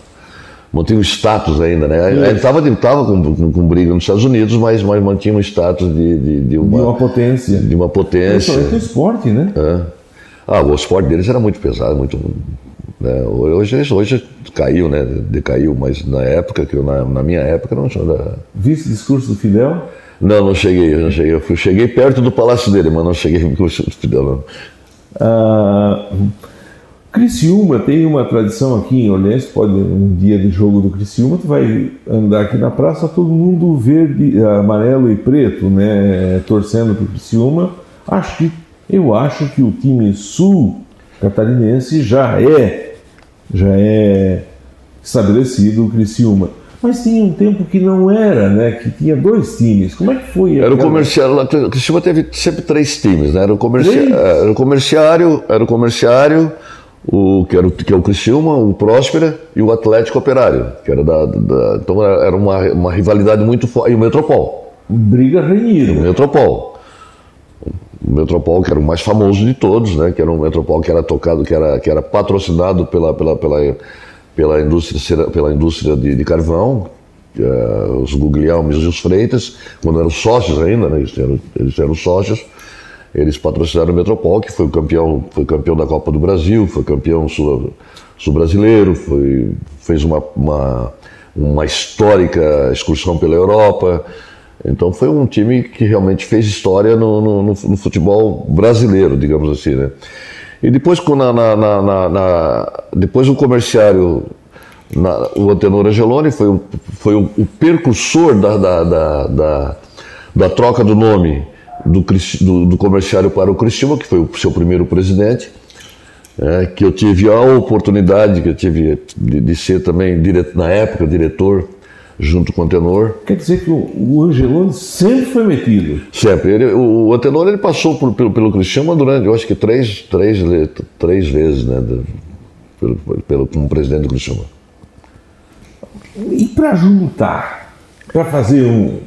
mantinha um status ainda, né? Ainda estava tava com, com, com briga nos Estados Unidos, mas, mas mantinha um status de, de, de De uma, uma potência. de uma potência. Principalmente o esporte, né? É. Ah, o esporte deles era muito pesado, muito. Né? Hoje, hoje caiu, né? Decaiu, mas na época, que eu, na, na minha época, não tinha. Vice discurso do Fidel? Não, não cheguei, não cheguei. Eu fui- cheguei perto do palácio dele, mas não cheguei no Fidel, não. Ah, Criciúma tem uma tradição aqui em Orleans, pode um dia de jogo do Criciúma, tu vai andar aqui na praça, todo mundo verde, amarelo e preto, né, torcendo para o Criciúma. Acho que, eu acho que o time sul catarinense já é, já é estabelecido o Criciúma. Mas tinha um tempo que não era, né, que tinha dois times. Como é que foi? Era o comerciário, lá, o Criciúma teve sempre três times, né? Era o, comerci... Três? era o comerciário, era o comerciário, o, que, era o, que é o Criciúma, o Próspera e o Atlético Operário, que era da, da- então era uma, uma rivalidade muito forte, e o Metropol, Briga o renhida. Metropol. O Metropol, que era o mais famoso de todos, né? Que era um Metropol que era tocado, que era, que era patrocinado pela, pela, pela, pela indústria, pela indústria de, de carvão, uh, os Guglielmes e os Freitas, quando eram sócios ainda, né? eles, eram, eles eram sócios, eles patrocinaram o Metropol, que foi campeão, foi campeão da Copa do Brasil, foi campeão sul-brasileiro, sul fez uma, uma, uma histórica excursão pela Europa. Então foi um time que realmente fez história no, no, no, futebol brasileiro, digamos assim, né? E depois, na, na, na, na depois o comerciário, o Antenor Angeloni foi, o, foi o, o percursor da, da, da, da, da troca do nome do, do, do comerciário para o Cristina, que foi o seu primeiro presidente, é, que eu tive a oportunidade, que eu tive de, de ser também, na época, diretor junto com o Antenor. Quer dizer que o, o Angeloni sempre foi metido? Sempre. Ele, o, o Antenor ele passou por, pelo, pelo Cristiano durante, eu acho que três, três, três vezes, né? pelo, pelo, como presidente do Cristiano. E para juntar, para fazer um,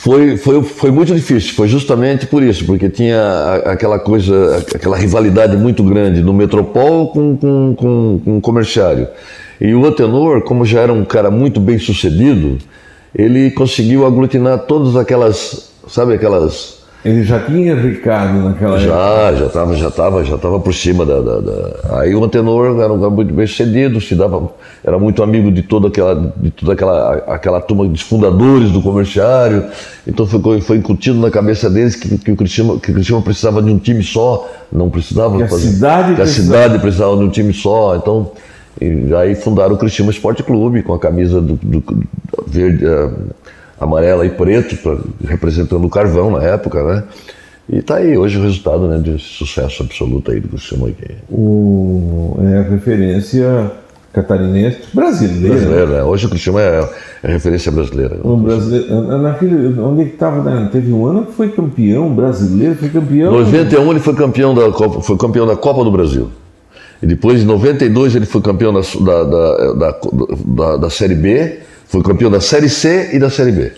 foi, foi, foi muito difícil, foi justamente por isso, porque tinha aquela coisa, aquela rivalidade muito grande no Metropol com, com, com, com o comerciário. E o Antenor, como já era um cara muito bem sucedido, ele conseguiu aglutinar todas aquelas, sabe, aquelas ele já tinha Ricardo naquela já, época? Já, estava já estava já estava por cima da, da, da, Aí o Antenor era um cara muito bem sucedido, se dava, era muito amigo de toda aquela, de toda aquela, aquela turma dos fundadores do comerciário. Então foi, foi incutido na cabeça deles que, que o Cristiano, que o Cristiano precisava de um time só, não precisava que fazer. A cidade que a cidade precisava de um time só. Então, e aí fundaram o Cristiano Esporte Clube com a camisa do, do, do verde. Uh, amarela e preto, pra, representando o carvão na época, né? E está aí hoje o resultado né, de sucesso absoluto aí do Cristiano aqui. O, é a referência catarinense brasileira. Brasileira, né? Hoje o Cristiano é, é referência brasileira. O brasileiro, naquele, onde ele estava, né? teve um ano que foi campeão brasileiro, foi campeão. Em 91 ele foi campeão da Copa, foi campeão da Copa do Brasil. E depois, em 92, ele foi campeão da, da, da, da, da, Série B foi campeão da Série C e da Série B.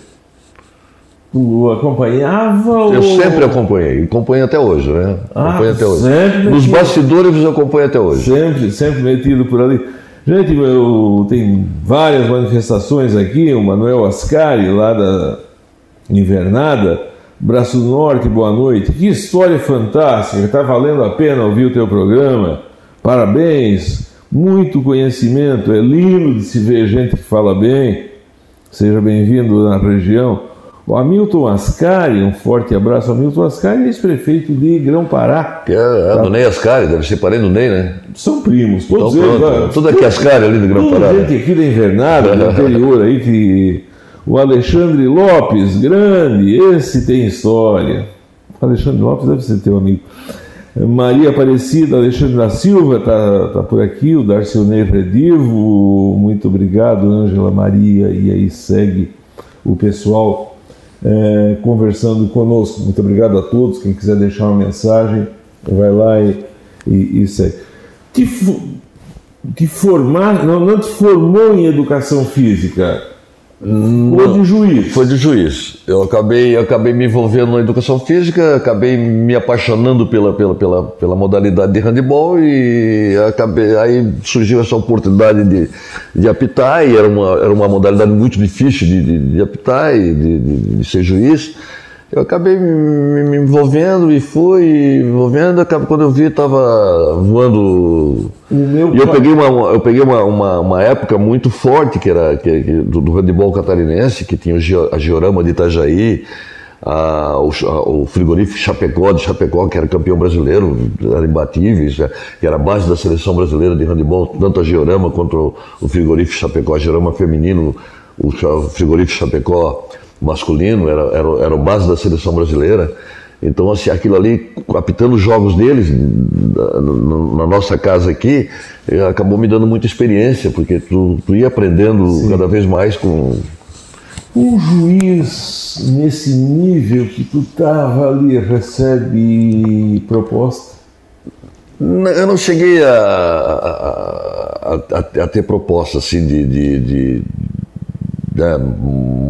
Tu acompanhava? Eu ou... sempre acompanhei, acompanho até hoje, né? Ah, acompanho até hoje. Sempre Nos bastidores eu acompanho até hoje. Sempre, sempre metido por ali. Gente, eu tenho várias manifestações aqui, o Manuel Ascari, lá da Invernada, Braço Norte, boa noite. Que história fantástica, está valendo a pena ouvir o teu programa. Parabéns muito conhecimento, é lindo de se ver gente que fala bem. Seja bem-vindo na região. O Hamilton Ascari, um forte abraço. O Hamilton Ascari é ex-prefeito de Grão-Pará. É, é tá? do Ney Ascari, deve ser parente do Ney, né? São primos, todos então, eles. Tudo aqui Ascari ali do Grão-Pará. gente aqui da Invernada, do interior aí, que... O Alexandre Lopes, grande, esse tem história. O Alexandre Lopes deve ser teu amigo. Maria Aparecida Alexandre da Silva está tá por aqui, o Darcionei Redivo, muito obrigado, Ângela Maria, e aí segue o pessoal é, conversando conosco. Muito obrigado a todos, quem quiser deixar uma mensagem, vai lá e, e, e segue. Te, te formar, não, não te formou em educação física, foi de juiz. Foi de juiz. Eu acabei, eu acabei me envolvendo na educação física, acabei me apaixonando pela, pela, pela, pela modalidade de handebol e acabei, aí surgiu essa oportunidade de, de apitar e era uma, era uma modalidade muito difícil de, de, de apitar e de, de, de ser juiz. Eu acabei me, envolvendo e fui envolvendo, quando eu vi estava voando. e eu peguei, uma, eu peguei uma, uma, uma, época muito forte que era que, que, do, do handebol catarinense, que tinha a Georama de Itajaí, a, o, a, o, frigorífico Chapecó de Chapecó, que era campeão brasileiro, era imbatíveis, que era a base da seleção brasileira de handebol, tanto a Georama quanto o, o frigorífico Chapecó, a Georama feminino, o, o frigorífico Chapecó masculino, era, era, era o base da seleção brasileira. Então, assim, aquilo ali, apitando os jogos deles, na, nossa casa aqui, eh, acabou me dando muita experiência, porque tu, tu ia aprendendo Sim. cada vez mais com. Um juiz nesse nível que tu estava ali recebe proposta? Eu não cheguei a, a, a, a ter proposta assim de, de, de né?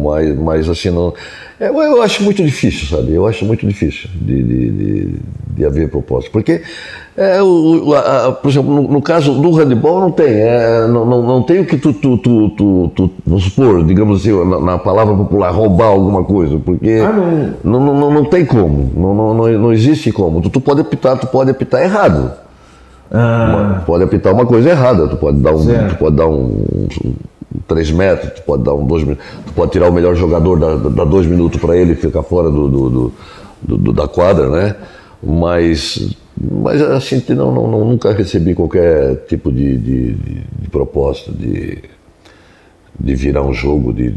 mas, mas assim, não, é, eu acho muito difícil, sabe? Eu acho muito difícil de, de, de, de haver proposta. Porque, é, o, a, a, por exemplo, no, no, caso do handball não tem. É, não, não, não, tem o que tu, tu, tu, tu, tu vamos supor, digamos assim, na, na, palavra popular, roubar alguma coisa. Porque ah, não. Não, não, não, tem como. Não, não, não, não existe como. Tu, tu pode apitar, tu pode apitar errado. Ah. Uma, pode apitar uma coisa errada. Tu pode dar um, tu pode dar um, um 3 metros, tu pode dar um 2 minutos, tu pode tirar o melhor jogador, dar 2 minutos para ele ficar fora do, do, do, do, da quadra, né? Mas, mas assim, não, não, não, nunca recebi qualquer tipo de, de, de proposta de, de virar um jogo, de,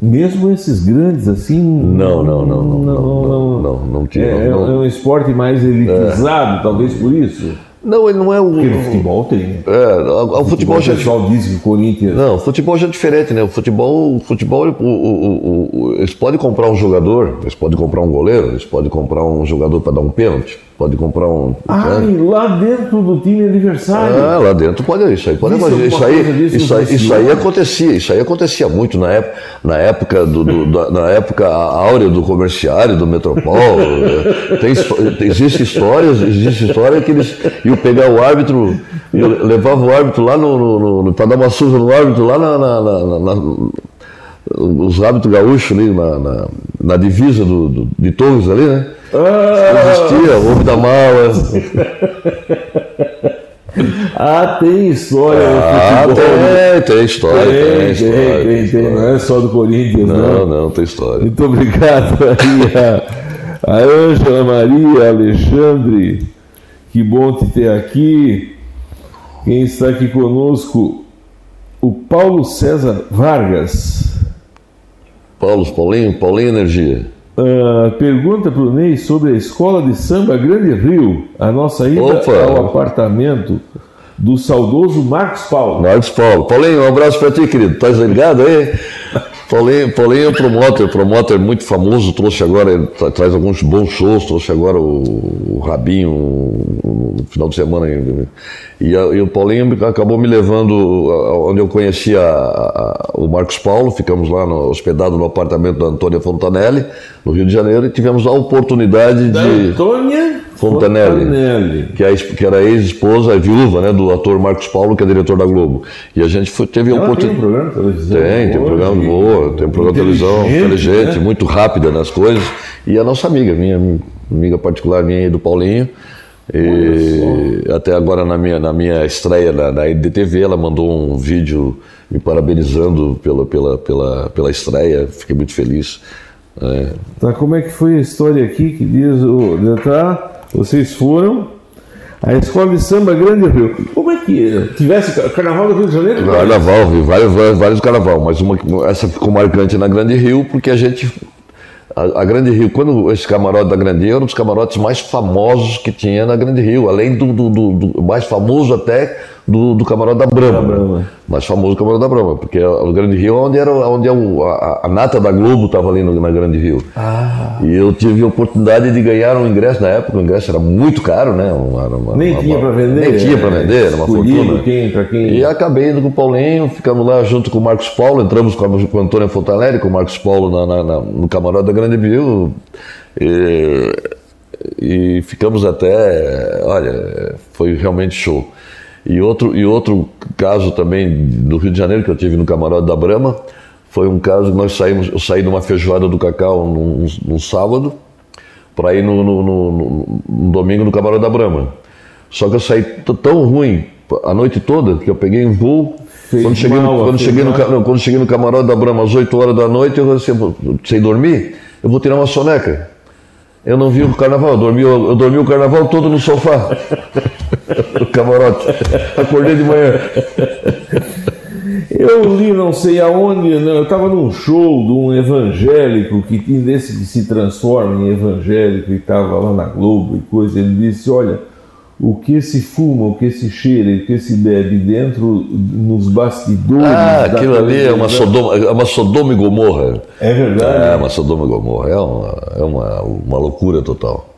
mesmo esses grandes assim. Não, não, não, não, não, não, não, não, não, é, não, é um esporte mais elitizado, é. talvez por isso. Não, ele não é o. Porque no futebol tem, né? É, o, o futebol, já. O pessoal diz que o Corinthians. Não, o futebol já é diferente, né? O futebol, o futebol o, o, o, eles podem comprar um jogador, eles podem comprar um goleiro, eles podem comprar um jogador para dar um pênalti, pode comprar um. Ah, e lá dentro do time adversário. Ah, lá dentro pode isso aí. Pode imaginar. Isso aí, isso, aí, isso aí acontecia, isso aí acontecia muito na época, na época do, do da, na época áurea do comerciário, do Metropol. tem, tem, existe histórias, existe história que eles iam pegar o árbitro, levava o árbitro lá no, no, no para dar uma surra no árbitro lá na, na, na, na os hábitos gaúchos ali na, na, na divisa do, do, de Torres ali, né? Ah. Existia, o homem da mala. Ah, tem história ah, tem, tem história, tem, tem, história, tem, tem, tem, tem, não é só do Corinthians, não. Não, não, tem história. Muito obrigado aí a, a Ângela Maria, Alexandre, que bom te ter aqui. Quem está aqui conosco, o Paulo César Vargas. Paulo, Paulinho, Paulinho Energia. Uh, pergunta para o Ney sobre a escola de samba Grande Rio, a nossa ida Opa. ao apartamento do saudoso Marcos Paulo. Marcos Paulo. Paulinho, um abraço para ti, querido. Tá ligado aí? Paulinho, Paulinho é um promotor, promotor muito famoso, trouxe agora, traz alguns bons shows, trouxe agora o, o Rabinho no final de semana. E, e, o Paulinho acabou me levando onde eu conhecia o Marcos Paulo, ficamos lá no, hospedado no apartamento da Antônia Fontanelli, no Rio de Janeiro, e tivemos a oportunidade da de. Antônia Fontanelli, Fontanelli. Que, é, que era ex-esposa, viúva né, do ator Marcos Paulo, que é diretor da Globo. E a gente foi, teve a oportunidade. Tem um programa de televisão? Tem, tem um programa boa, tem um programa de televisão, inteligente, né? muito rápida nas coisas. E a nossa amiga, minha amiga particular, minha e do Paulinho. E até agora na minha, na minha estreia na, na EDTV, ela mandou um vídeo me parabenizando pela, pela, pela, pela estreia, fiquei muito feliz. É. Tá, como é que foi a história aqui que diz o. Tá, vocês foram a escola de samba Grande Rio. Como é que tivesse carnaval do Rio de Janeiro? Carnaval, vários, vários, vários carnaval, mas uma, essa ficou marcante na Grande Rio porque a gente a, a, Grande Rio, quando esse camarote da Grande Rio era um dos camarotes mais famosos que tinha na Grande Rio, além do, do, do, do mais famoso até do, do camarote da Brama. Da Brama. Né? Mais famoso camarote da Brama, porque o Grande Rio é onde era onde é o, a, a, nata da Globo estava ali no, na Grande Rio. Ah. E eu tive a oportunidade de ganhar um ingresso na época, o ingresso era muito caro, né? Uma, uma, nem uma, tinha para vender. Nem tinha para vender, era uma fortuna. Quem, quem... E acabei indo com o Paulinho, ficamos lá junto com o Marcos Paulo, entramos com, a, com o Antônio Fontanelli, com o Marcos Paulo na, na, na, no camarote da Grande Rio. E, e ficamos até, olha, foi realmente show. E outro, e outro caso também do Rio de Janeiro, que eu tive no camarote da Brama, foi um caso que nós saímos, eu saí numa feijoada do Cacau num, num sábado, para ir no, no, no, no, domingo no camarote da Brama. Só que eu saí tão ruim a noite toda que eu peguei um voo. quando cheguei, mal, no, quando, cheguei no, não, quando cheguei no camarote da Brama às 8 horas da noite, eu disse, sem dormir, eu vou tirar uma soneca. Eu não vi o carnaval, eu dormi, eu dormi o carnaval todo no sofá. no camarote. Acordei de manhã. Eu li não sei aonde, eu estava num show de um evangélico que desse que se transforma em evangélico e estava lá na Globo e coisa. Ele disse: Olha, o que se fuma, o que se cheira e o que se bebe dentro nos bastidores. Ah, aquilo ali é uma, Sodoma, é uma Sodoma e Gomorra. É verdade. É uma Sodoma e Gomorra. É uma, é uma, uma loucura total.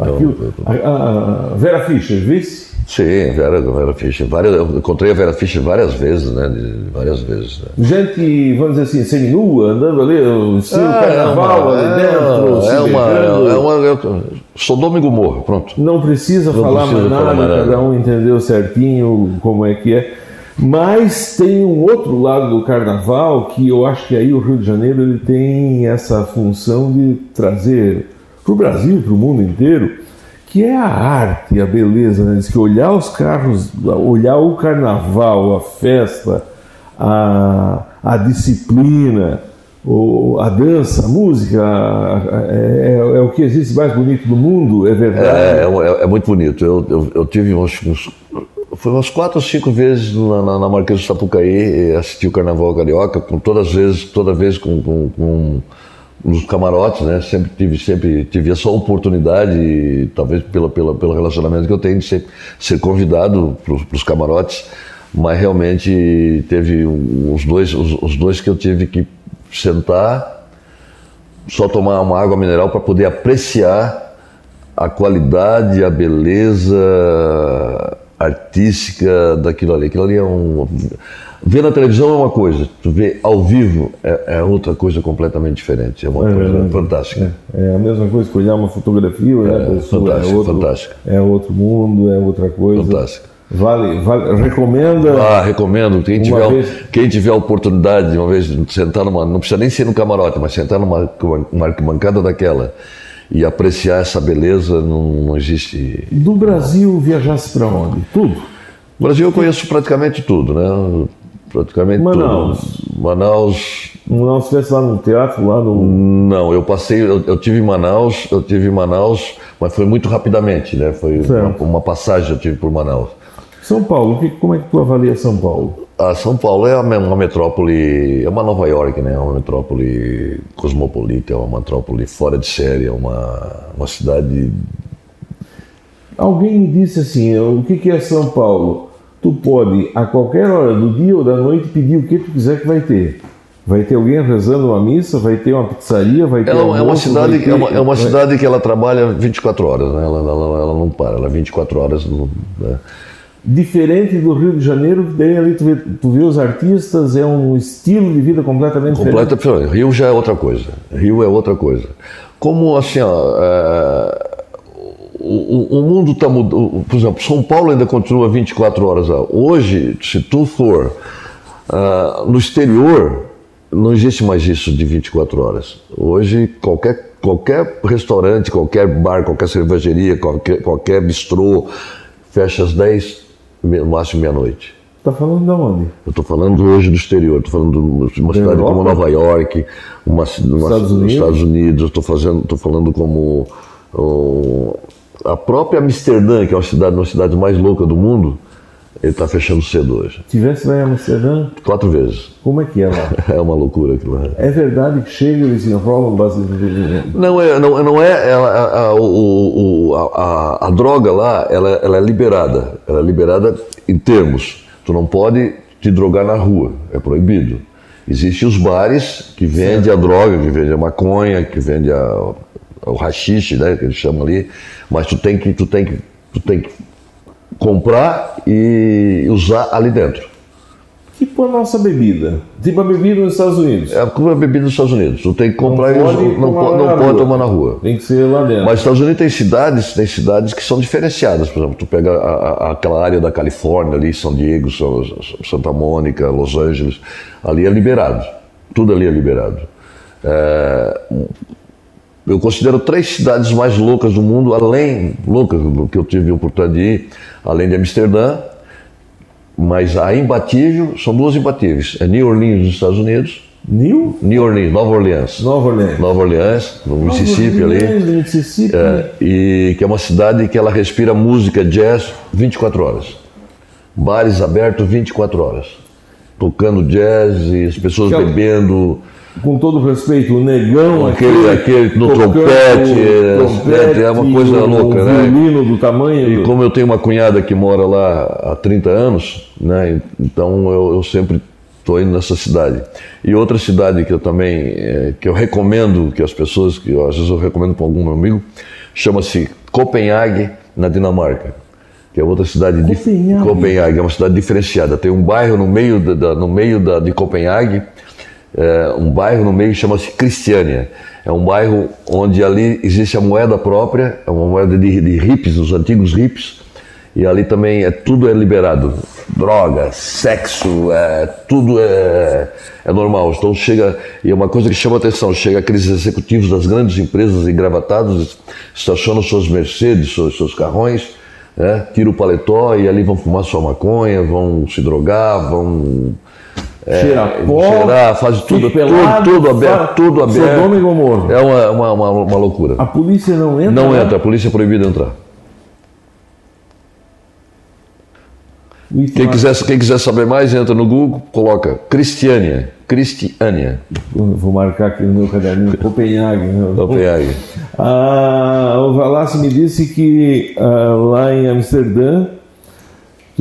Aquilo, a, a Vera Fischer, vice? Sim, Vera, Vera Fischer. Várias, eu encontrei a Vera Fischer várias vezes, né? Várias vezes. Né? Gente, vamos dizer assim, seminua, andando ali, o estilo ah, carnaval é, ali dentro. É, uma, é uma, eu sou Domingo Morro, pronto. Não precisa Não falar mais nada, cada um entendeu certinho como é que é. Mas tem um outro lado do carnaval que eu acho que aí o Rio de Janeiro ele tem essa função de trazer para o Brasil, para o mundo inteiro, que é a arte, a beleza, né? Diz que olhar os carros, olhar o carnaval, a festa, a, a disciplina, a dança, a música, é, é, é, o que existe mais bonito do mundo, é verdade? É, é, é muito bonito. Eu, eu, eu tive uns, uns, foi umas quatro ou cinco vezes na, na, na Marquês do Sapucaí assisti o Carnaval Carioca, com todas as vezes, toda vez com, com, com nos camarotes, né? Sempre tive, sempre tive essa oportunidade, talvez pela, pela, pelo relacionamento que eu tenho de ser, ser convidado para os camarotes, mas realmente teve os dois, os, os, dois que eu tive que sentar, só tomar uma água mineral para poder apreciar a qualidade, a beleza artística daquilo ali. Aquilo ali é um Ver na televisão é uma coisa, tu vê ao vivo é, é outra coisa completamente diferente. É uma é, coisa fantástica. É, é, a mesma coisa que olhar uma fotografia, olhar é, pessoa. Fantástico, é outro, fantástico. É outro mundo, é outra coisa. Fantástico. Vale, vale, recomenda. Ah, recomendo. Quem tiver, vez... quem tiver a oportunidade de uma vez sentar numa. Não precisa nem ser no camarote, mas sentar numa uma arquibancada daquela e apreciar essa beleza, não, não existe. Do Brasil, viajasse para onde? Tudo? No Brasil eu conheço praticamente tudo, né? Praticamente Manaus. Tudo. Manaus. Manaus estivesse lá no teatro, lá no. Não, eu passei, eu, eu tive em Manaus, eu tive em Manaus, mas foi muito rapidamente, né? Foi uma, uma, passagem eu tive por Manaus. São Paulo, que, como é que tu avalia São Paulo? Ah, São Paulo é uma metrópole, é uma Nova York, né? É uma metrópole cosmopolita, é uma metrópole fora de série, é uma, uma cidade. Alguém me disse assim, o que é São Paulo? Tu pode, a qualquer hora do dia ou da noite, pedir o que tu quiser que vai ter. Vai ter alguém rezando uma missa, vai ter uma pizzaria, vai ter. Ela, almoço, é uma cidade, ter, é uma, é uma cidade que ela trabalha 24 horas, né? ela, ela, ela não para, ela é 24 horas. Né? Diferente do Rio de Janeiro, que daí ali tu vê, tu vê os artistas, é um estilo de vida completamente Completa, diferente. Rio já é outra coisa. Rio é outra coisa. Como assim, ó, é o, o, mundo está mudando. Por exemplo, São Paulo ainda continua 24 horas. Hoje, se tu for uh, no exterior, não existe mais isso de 24 horas. Hoje, qualquer, qualquer restaurante, qualquer bar, qualquer cervejaria, qualquer, qualquer bistrô, fecha às 10, no máximo meia-noite. Está falando de onde? Eu estou falando hoje do exterior, estou falando de uma cidade como Nova York, uma, uma, Estados Unidos. Estados Unidos, estou falando como a própria Amsterdã, que é uma cidade, uma cidade mais louca do mundo, ele está fechando cedo hoje. Tivesse lá em Amsterdã? Quatro vezes. Como é que é lá? é uma loucura aquilo lá. É verdade que chega e eles enrolam bastante. Não é, não, não é. Ela, a, a, o, a, a, droga lá, ela, ela é liberada. Ela é liberada em termos. Tu não pode te drogar na rua, é proibido. Existem os bares que vendem a droga, que vendem a maconha, que vendem a o rachixe, né, que eles chamam ali, mas tu tem que, tu tem que, tu tem que comprar e usar ali dentro. Tipo a nossa bebida. Tipo a bebida nos Estados Unidos. É como a bebida nos Estados Unidos. Tu tem que comprar não pode e não, pode, não pode tomar na rua. Tem que ser lá dentro. Mas nos Estados Unidos tem cidades, tem cidades que são diferenciadas. Por exemplo, tu pega a, a, aquela área da Califórnia ali, São Diego, Santa Mônica, Los Angeles, ali é liberado. Tudo ali é liberado. É, eu considero três cidades mais loucas do mundo, além, loucas do que eu tive a oportunidade de ir, além de Amsterdã, mas a imbatível, são duas imbatíveis, é New Orleans, nos Estados Unidos, New? New Orleans, Nova Orleans. Nova Orleans. Nova Orleans, no Nova Mississippi Orleans, ali. Mississippi. É, e que é uma cidade que ela respira música jazz 24 horas. Bares abertos 24 horas. Tocando jazz e as pessoas que bebendo com todo respeito, o negão aquele, aquele, aquele no trompete, trompete, é, é uma coisa louca, né? do tamanho. E do... como eu tenho uma cunhada que mora lá há 30 anos, né? Então eu, eu sempre estou indo nessa cidade. E outra cidade que eu também é, que eu recomendo que as pessoas, que eu, às vezes eu recomendo para algum amigo, chama-se Copenhague, na Dinamarca. que é outra cidade de Copenhague. Copenhague, é uma cidade diferenciada. Tem um bairro no meio, da, da- no meio da, de Copenhague, é, um bairro no meio chama-se Cristiânia. É um bairro onde ali existe a moeda própria, é uma moeda de, de hippies, dos antigos hippies, e ali também é tudo é liberado. Droga, sexo, é, tudo é, é normal. Então chega, e é uma coisa que chama atenção, chega aqueles executivos das grandes empresas engravatados, estacionam suas Mercedes, seus, seus carrões, né, tiram o paletó e ali vão fumar sua maconha, vão se drogar, vão Cheirar pó, cheirar, faz tudo, pelado, tudo, tudo aberto, tudo aberto. Sodoma e Gomorra. É uma, uma, uma, uma loucura. A polícia não entra? Não né? entra, a polícia é proibida de entrar. Quem quiser, quem quiser saber mais, entra no Google, coloca Cristiânia. Cristiânia. Vou marcar aqui no meu caderninho, Copenhague. né? Copenhague. Ah, o Valassi me disse que ah, lá em Amsterdã,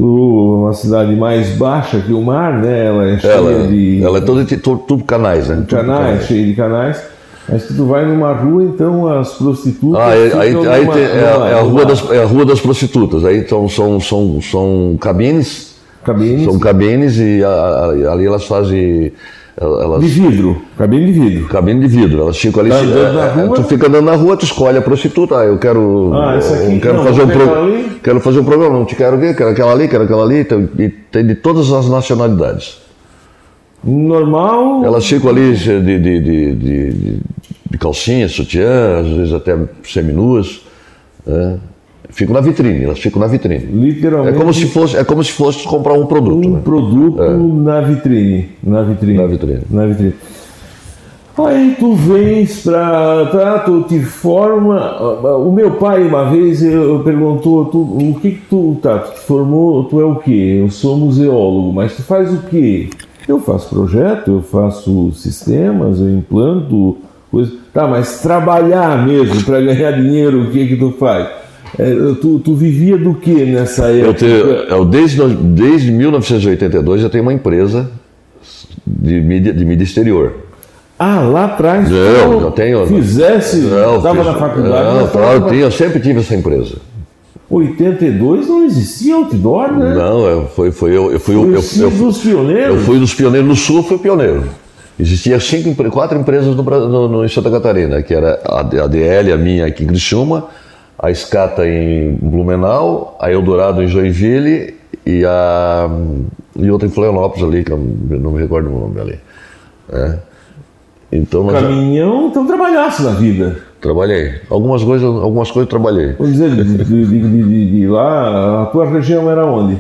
uma cidade mais baixa que o mar, né? Ela é cheia Ela, de ela é toda, tudo, tudo canais, né? Tudo canais, cheia de canais. Mas tu vai numa rua, então as prostitutas. Ah, aí, aí, aí numa- tem- é, numa- é a rua das, é a rua das prostitutas. Aí então, são, são, são cabines, cabine são cabines e a- a- ali elas fazem. Elas, de vidro, cabine de vidro. Cabine de vidro, elas ficam ali. Tá andando na é, rua? tu fica andando na rua, tu escolhe a prostituta. Ah, eu quero. Ah, essa aqui, quero não, fazer um pro- ali. Quero fazer um programa, não te quero ver, quero aquela ali, quero aquela ali. Tem, e tem de todas as nacionalidades. Normal. Elas ficam ali de, de, de, de, de- de calcinha, sutiã, às vezes até seminuas. né? Ficam na vitrine, elas ficam na vitrine. É Literalmente. como se fosse, é como se fosse comprar um produto. um né? produto na vitrine. Na vitrine. Na vitrine. Na vitrine. Aí tu vens pra. Tá, tu te forma. O meu pai, uma vez, eu perguntou: tu, o que que tu. Tá, tu te formou, tu é o quê? Eu sou museólogo, mas tu faz o quê? Eu faço projeto, eu faço sistemas, eu implanto coisas. Tá, mas trabalhar mesmo para ganhar dinheiro, o que que tu faz? É, tu, tu vivia do que nessa Eu época? tenho, eu, desde, desde 1982 eu tenho uma empresa de mídia, de mídia exterior. Ah, lá atrás Não, eu tenho. fizesse, estava na faculdade, Não, claro, eu, tinha, eu sempre tive essa empresa. 82 não existia outdoor, né? Não, eu, foi, foi eu, eu fui eu, sim eu, dos pioneiros. eu fui dos pioneiros no sul, eu fui pioneiro. Existia cinco, quatro empresas no, no- no- em Santa Catarina, que era a, a DL, a minha aqui em Criciúma, a Escata em Blumenau, a Eldorado em Joinville e a e outra em Florianópolis ali, que eu não me recordo o nome ali. É. Então nós Caminhão, então trabalhasse na vida. trabalhei. Algumas coisas, algumas coisas eu trabalhei. Vamos dizer, de, de- de- de- lá, a tua região era onde?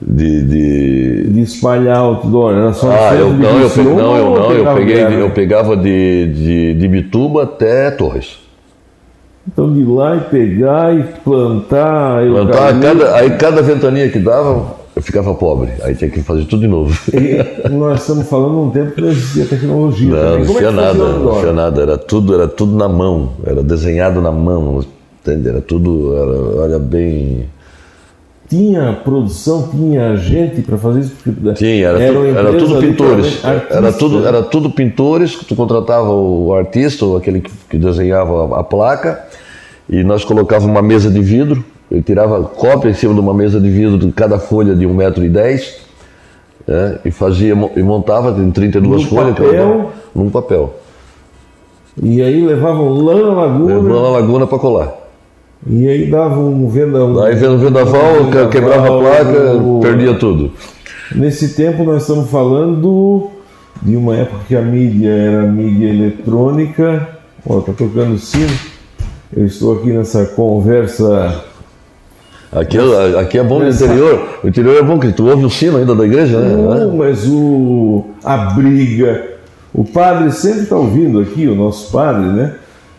De, de, De espalhar outdoor? Era só Ah, eu de não, eu, pe- não, eu não, eu pegava peguei, eu pegava de, de, de Bituba até Torres. Então de lá e pegar e plantar. Plantar, eucalipto. cada, aí cada ventania que dava, eu ficava pobre. Aí tinha que fazer tudo de novo. E nós estamos falando num tempo que não existia tecnologia. Não, também. não é tinha fazia nada, não tinha nada. Era tudo, era tudo na mão, era desenhado na mão, entende? Era tudo, era, olha bem. Tinha produção, tinha gente para fazer isso? Porque Tinha, era, uma tu- era tudo pintores. Era tudo, era tudo pintores, tu contratava o artista, ou aquele que, desenhava a, a placa, e nós colocávamos uma mesa de vidro, eu tirava cópia em cima de uma mesa de vidro de cada folha de 1,10m, né, e fazia, e montava em 32 No folhas, papel? num papel. E aí levavam lã na laguna na laguna para colar. E aí davam um venda. um- Aí vendo vendaval, um vendaval, quebrava a placa, o- perdia tudo. Nesse tempo nós estamos falando de uma época que a mídia era mídia eletrônica. Ó, tá tocando o sino. Eu estou aqui nessa conversa. Aqui, é- aqui é bom no interior. O interior é bom, que tu ouve o sino ainda da igreja, né? Não, mas o a briga. O padre sempre está ouvindo aqui, o nosso padre, né?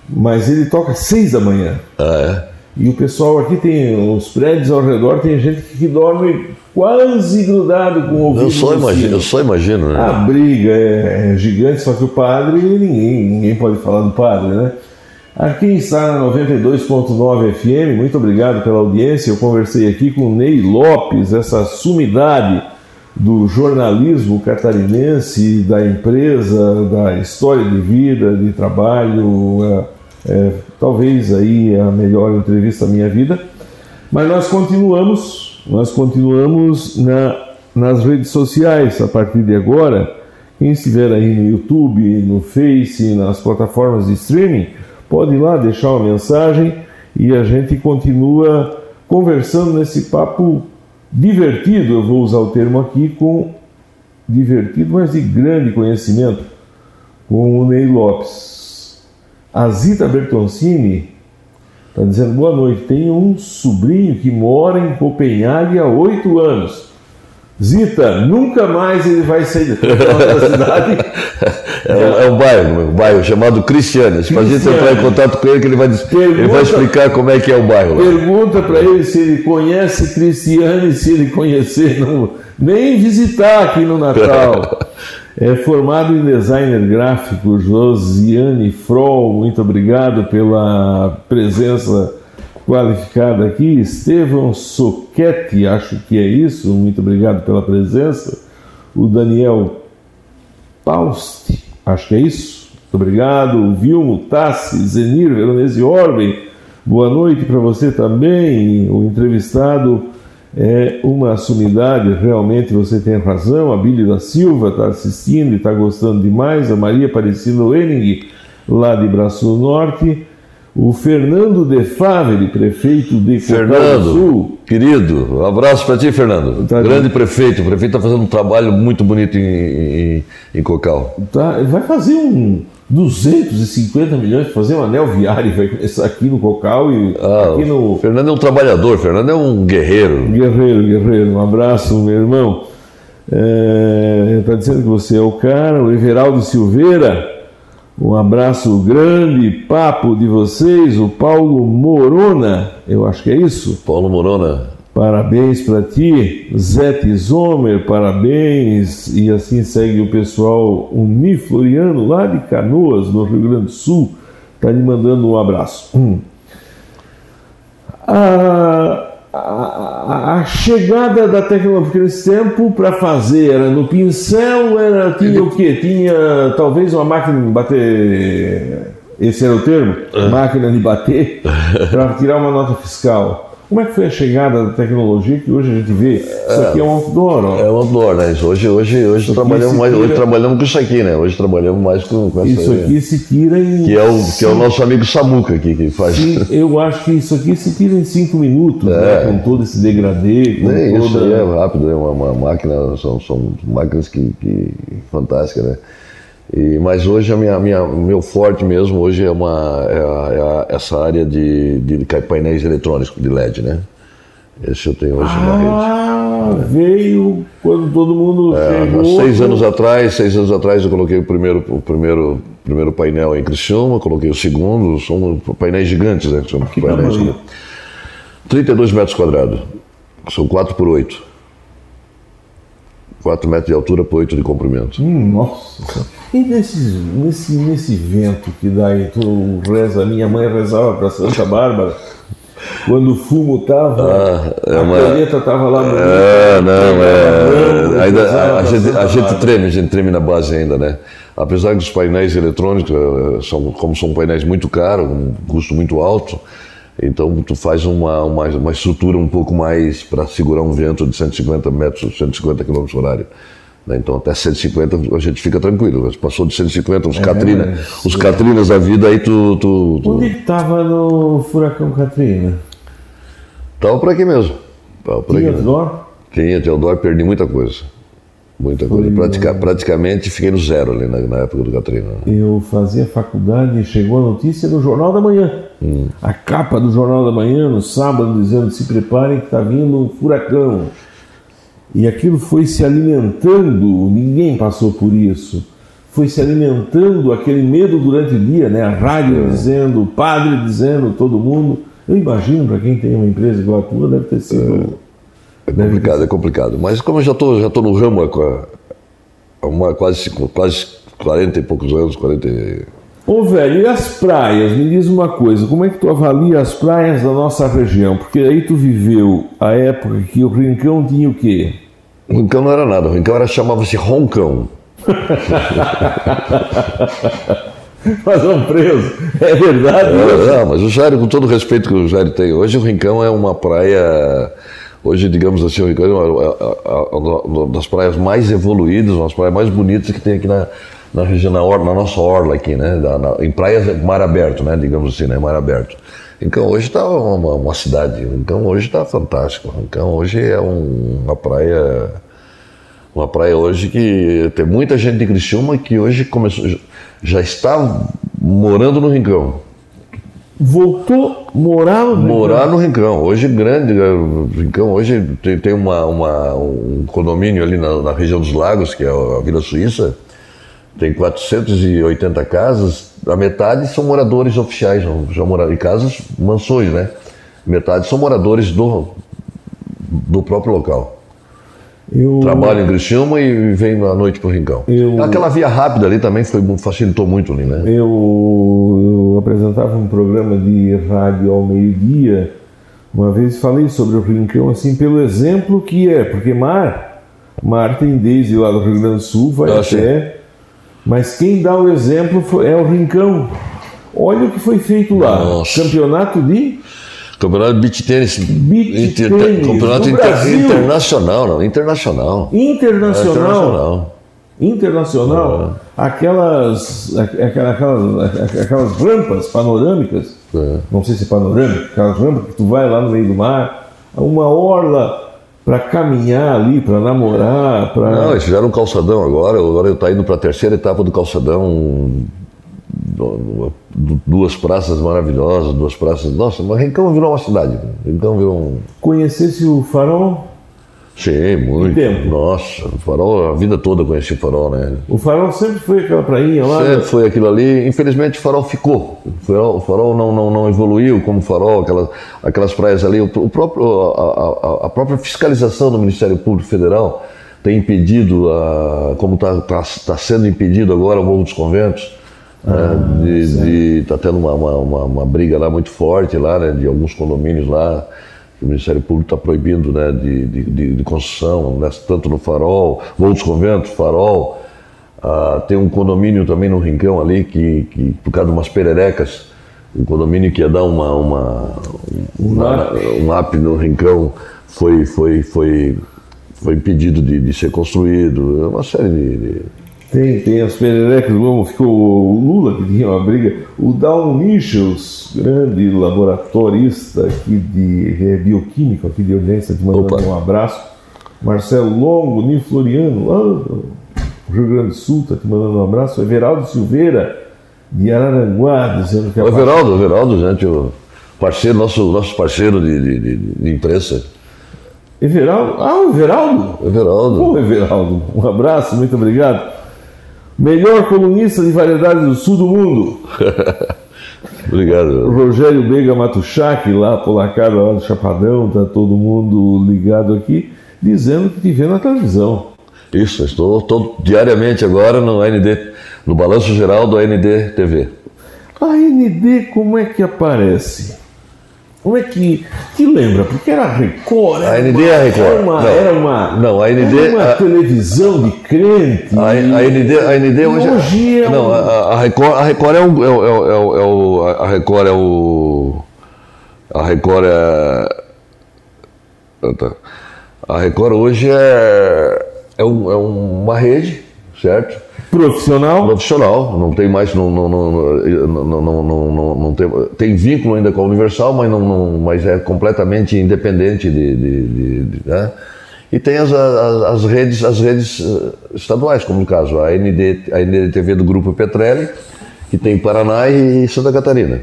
Mas ele toca às seis da manhã. Ah, é? E o pessoal aqui tem os prédios ao redor, tem gente que dorme quase grudado com o ouvido. Eu só no imagino, eu só imagino, né? A briga é, é gigante, só que o padre, ninguém, ninguém pode falar do padre, né? Aqui está na 92.9 FM, muito obrigado pela audiência. Eu conversei aqui com o Ney Lopes, essa sumidade do jornalismo catarinense, da empresa, da história de vida, de trabalho, é, é, talvez aí a melhor entrevista da minha vida. Mas nós continuamos, nós continuamos na, nas redes sociais a partir de agora. Quem estiver aí no YouTube, no Face, nas plataformas de streaming, pode ir lá deixar uma mensagem e a gente continua conversando nesse papo divertido, eu vou usar o termo aqui, com divertido, mas de grande conhecimento, com o Ney Lopes. A Zita Bertoncini está dizendo boa noite. Tenho um sobrinho que mora em Copenhague há oito anos. Zita, nunca mais ele vai sair da cidade. É, é, um bairro, um bairro chamado Cristianes. Se a gente entrar em contato com ele, que ele vai, pergunta, ele vai explicar como é que é o bairro. Lá. Pergunta para ele se ele conhece Cristianes, se ele conhecer, não, nem visitar aqui no Natal. É formado em designer gráfico, Josiane Froll, muito obrigado pela presença qualificada aqui. Estevão Soquete, acho que é isso, muito obrigado pela presença. O Daniel Pausti, acho que é isso. Muito obrigado. O Vilmo Tassi, Zenir Veronese Orben, boa noite para você também. O entrevistado é uma sumidade, realmente você tem razão. A Bíblia da Silva está assistindo e está gostando demais. A Maria Aparecida Wenning, lá de Braço Norte. O Fernando De Favre, prefeito de Fernando, do Sul. Querido, um abraço para ti, Fernando. Tá Grande prefeito. O prefeito está fazendo um trabalho muito bonito em, em, em Cocal. Tá, vai fazer um 250 milhões para fazer um anel viário, vai começar aqui no Cocal e ah, aqui no. Fernando é um trabalhador, Fernando é um guerreiro. Guerreiro, guerreiro. Um abraço, meu irmão. Está é, tá dizendo que você é o cara, o Everaldo Silveira. Um abraço grande, papo de vocês, o Paulo Morona, eu acho que é isso? Paulo Morona. Parabéns para ti, Zete Zomer, parabéns. E assim segue o pessoal Unifloriano, lá de Canoas, no Rio Grande do Sul, está lhe mandando um abraço. Hum. A, a, a, chegada da tecnologia, porque nesse tempo para fazer era no pincel, era, tinha o quê? Tinha talvez uma máquina de bater, esse era o termo, é. máquina de bater, para tirar uma nota fiscal. Como é que foi a chegada da tecnologia que hoje a gente vê? Isso aqui é um outdoor, ó. É um outdoor, né? Hoje, hoje, hoje, trabalhamos, mais, tira... hoje trabalhamos com isso aqui, né? Hoje trabalhamos mais com, com essa Isso aqui se tira em. Que é o, que é o nosso amigo Samuca aqui que faz. Sim, eu acho que isso aqui se tira em cinco minutos, né? é. né? com todo esse degradê. Com Nem toda... Isso aí é rápido, é uma, uma máquina, são, são máquinas que, que fantásticas, né? E, mas hoje a minha, minha, meu forte mesmo hoje é, uma, é, é essa área de, de painéis eletrônicos de LED, né? Esse eu tenho hoje ah, na rede. Ah, veio quando todo mundo é, chegou. Seis anos atrás, seis anos atrás eu coloquei o primeiro, o primeiro, primeiro painel em Criciúma, coloquei o segundo, são painéis gigantes, né? São que painéis gigantes. 32 metros quadrados, são 4 por 8. 4 metros de altura por 8 de comprimento. Hum, nossa. E nesse, nesse, nesse vento que dá aí, tu reza, minha mãe rezava para Santa Bárbara, quando o fumo tava, ah, é uma... a caneta tava lá no. É, não, é. Ainda, a, gente, a gente treme, a gente treme na base ainda, né? Apesar que os painéis eletrônicos, eh, são, como são painéis muito caros, um custo muito alto, então tu faz uma, uma, uma estrutura um pouco mais para segurar um vento de 150 metros, 150 km por hora. Né? Então até 150 a gente fica tranquilo. Passou de 150, os, é, Katrina, é, os Katrinas da vida, aí tu. tu, tu... Onde estava no furacão Katrina? Estava por aqui mesmo. Tava por Tinha Teodoro? Tinha Teodoro, perdi muita coisa. Muita coisa. Pratica, praticamente fiquei no zero ali na, na, época do Katrina. Eu fazia faculdade e chegou a notícia no Jornal da Manhã. Hum. A capa do Jornal da Manhã, no sábado, dizendo: se preparem que está vindo um furacão. E aquilo foi se alimentando, ninguém passou por isso. Foi se alimentando aquele medo durante o dia, né? A rádio é. dizendo, o padre dizendo, todo mundo. Eu imagino, para quem tem uma empresa igual a tua, deve ter sido. É, é complicado, é complicado. Mas como eu já estou já tô no ramo há uma, quase, quase 40 e poucos anos, 40 Ô velho, e as praias? Me diz uma coisa, como é que tu avalia as praias da nossa região? Porque aí tu viveu a época que o Rincão tinha o quê? O Rincão não era nada, o Rincão era chamava-se Roncão. mas vão preso. É verdade. É, não, mas o Jairo, com todo o respeito que o Jairo tem, hoje o Rincão é uma praia. Hoje, digamos assim, o Rincão é uma, uma das praias mais evoluídas, uma das praias mais bonitas que tem aqui na, na região, na, orla, na nossa orla aqui, né? Da, na, em praias mar aberto, né? Digamos assim, né? Mar aberto. Então hoje está uma, uma, cidade, então hoje está fantástico. Então hoje é um, uma praia, uma praia hoje que tem muita gente de Criciúma que hoje começou, já está morando no Rincão. Voltou morar no Rincão? Morar no Rincão. Hoje grande, né? Rincão hoje tem, tem uma, uma, um condomínio ali na, na região dos lagos, que é a Vila Suíça, tem 480 casas, a metade são moradores oficiais, já moraram em casas, mansões, né? Metade são moradores do, do próprio local. Eu... Trabalho em Criciúma e venho à noite para o Rincão. Eu... Aquela via rápida ali também foi, facilitou muito ali, né? Eu, eu apresentava um programa de rádio ao meio-dia, uma vez falei sobre o Rincão assim pelo exemplo que é, porque mar, mar tem desde lá do Rio Grande do Sul, vai ah, até mas quem dá o exemplo é o Rincão. Olha o que foi feito lá. Nossa. Campeonato de. Campeonato de beach tênis. Inter, tênis. Campeonato inter, internacional, não. Internacional. Internacional. Internacional. É. Aquelas, aquelas, aquelas rampas panorâmicas. É. Não sei se é panorâmica, aquelas rampas que tu vai lá no meio do mar. Uma orla para caminhar ali, para namorar, para. Não, eles fizeram um calçadão agora, agora está indo para a terceira etapa do calçadão. Duas praças maravilhosas, duas praças. Nossa, mas Rincão virou uma cidade. Rincão virou um. Conhecesse o farol? Sim, muito. Tempo. Nossa, o farol, a vida toda conheci o farol, né? O farol sempre foi aquela prainha lá? Sempre né? foi aquilo ali. Infelizmente o farol ficou. O farol, o farol não, não, não evoluiu como farol, aquelas, aquelas praias ali. O, o próprio, a, a, a, própria fiscalização do Ministério Público Federal tem impedido, a, como está tá, tá sendo impedido agora o Morro dos Conventos, né, ah, né, de estar tá tendo uma, uma, uma, uma briga lá muito forte lá, né, de alguns condomínios lá o Ministério Público está proibindo né, de, de, de construção, né, tanto no Farol, dos Conventos, Farol. Ah, tem um condomínio também no Rincão ali, que, que por causa de umas pererecas, um condomínio que ia dar uma, uma, uma um app no Rincão foi, foi, foi, foi impedido de, de ser construído. É uma série de, de tem, tem as pererecas, como ficou o Lula, que tinha uma briga. O Down Michels, grande laboratorista aqui de é, bioquímico, aqui de audiência, te mandando Opa. um abraço. Marcelo Longo, Nil Floriano, lá do Rio Grande do Sul, está te mandando um abraço. Everaldo Silveira, de Araranguá, dizendo que é. O Everaldo, Everaldo, gente, o parceiro, nosso, nosso parceiro de, de, de, de imprensa. Everaldo? Ah, o Everaldo? Everaldo. Pô, Everaldo, um abraço, muito obrigado. Melhor colunista de variedades do sul do mundo. Obrigado. Rogério Bega Matuchak, lá polacado lá do Chapadão, tá todo mundo ligado aqui, dizendo que te vê na televisão. Isso, estou, estou diariamente agora no AND, no Balanço Geral do AND TV. A AND como é que aparece? Como é que. Te lembra? Porque era Record. Era a ND é a Record. Era uma, não, era uma, não, a ND, era uma a, televisão de crente. A, a, ND, a ND hoje. É- hoje é, não, a, a, Record, a Record é, um, é, é, é, é o. A Record é o. A Record é. Ah, tá. A Record hoje é, é, um, é uma rede, certo? Profissional? Profissional, não tem mais, não, não, não, não, tem, tem vínculo ainda com a Universal, mas, não, mas é completamente independente de, de, de, de né? E tem as, as, as, redes, as redes eh, estaduais, como no caso a, ND, a NDTV do Grupo Petrelli, que tem Paraná e Santa Catarina.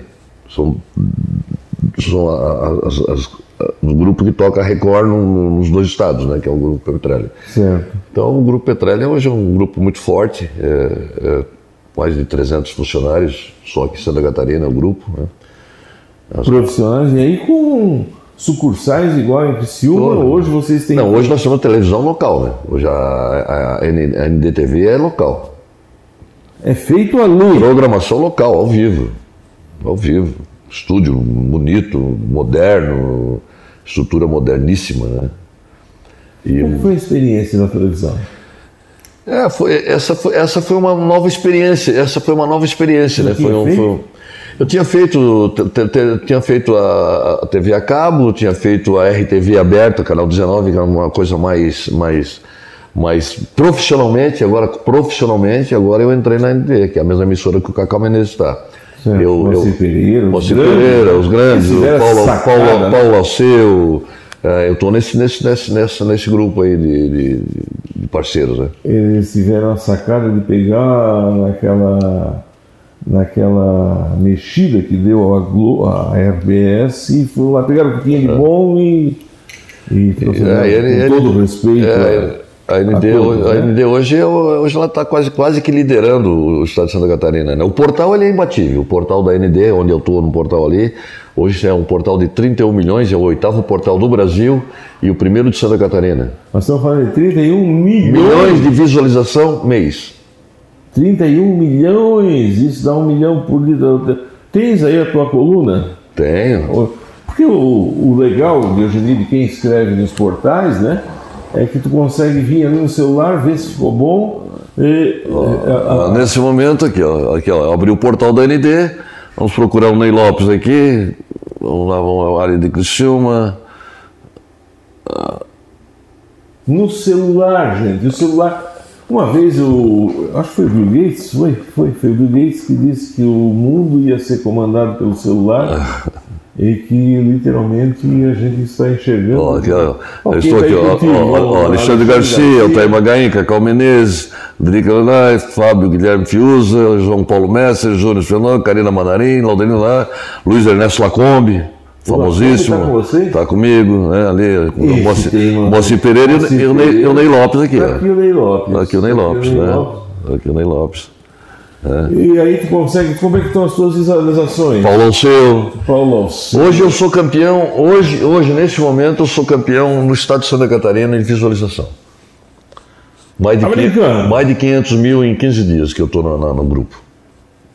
São, são as, as, no grupo que toca Record no, nos dois estados, né, que é o Grupo Petrelli. Certo. Então, o Grupo Petrelli hoje é um grupo muito forte, é, é, mais de 300 funcionários, só aqui em Santa Catarina é o grupo. Né. As... Profissionais, e aí com sucursais igual em Criciúma, hoje vocês têm... Não, hoje nós temos televisão local, né? Hoje a, a, a NDTV é local. É feito ali. Programação local, ao vivo. Ao vivo estúdio bonito, moderno, estrutura moderníssima, né? E Como foi a experiência na televisão? É, foi, essa, foi, essa foi uma nova experiência. Essa foi uma nova experiência, né? Foi um, foi um, eu tinha feito, tinha feito a, a TV a cabo, tinha feito a RTV aberta, canal 19, que era uma coisa mais, mais, mais profissionalmente, agora profissionalmente, agora eu entrei na ND, que é a mesma emissora que o Cacau Menezes está. Eu, Moacir Pereira, Moacir Pereira, os grandes, o Paulo, sacada, Paulo, né? Paulo Alceu, é, eu estou nesse, nesse, nesse, nesse, nesse grupo aí de, de, de, parceiros. Né? Eles tiveram a sacada de pegar naquela, naquela mexida que deu a, Glo, a RBS e foram lá, pegaram o que tinha de é. bom e, e é, ele, com todo ele, respeito. É, a ND, a hoje, né? a ND hoje, hoje ela está quase, quase que liderando o estado de Santa Catarina. Né? O portal ele é imbatível. O portal da ND, onde eu estou no portal ali, hoje é um portal de 31 milhões, é o oitavo portal do Brasil e o primeiro de Santa Catarina. Nós estamos falando de 31 milhões. Milhões de visualização mês. 31 milhões, isso dá um milhão por dia. Tens aí a tua coluna? Tenho. Porque o, o legal de hoje em dia de quem escreve nos portais, né? É que tu consegue vir ali no celular, ver se ficou bom. E, ó, nesse momento aqui, ó, aqui, ó, abri o portal da ND, vamos procurar o Ney Lopes aqui, vamos lá, vamos à área de Criciúma. No celular, gente, o celular. Uma vez o. Acho que foi o Bill Gates, foi, foi, foi o Bill Gates que disse que o mundo ia ser comandado pelo celular. e que literalmente a gente está enxergando. Ó, aqui, ó, eu estou aqui, ó, ó, ó, Alexandre Garcia, Altair Magain, Cacau Menezes, Drica Lanais, Fábio Guilherme Fiuza, João Paulo Messer, Júnior Fernando, Karina Manarim, Laudelino Lá, Luiz Ernesto Lacombe, famosíssimo. Está com você? Está comigo, né, ali, com o Moacir Pereira e o Ney Lopes aqui. Aqui o Ney Lopes. Aqui o Ney Lopes, né? Aqui o Ney Lopes. É. E aí tu consegue, como é que estão as tuas visualizações? Paulo Alceu. Paulo Alceu. Hoje eu sou campeão, hoje, hoje, neste momento, eu sou campeão no estado de Santa Catarina em visualização. Mais de, 500, mais de 500 mil em 15 dias que eu estou no, no, grupo.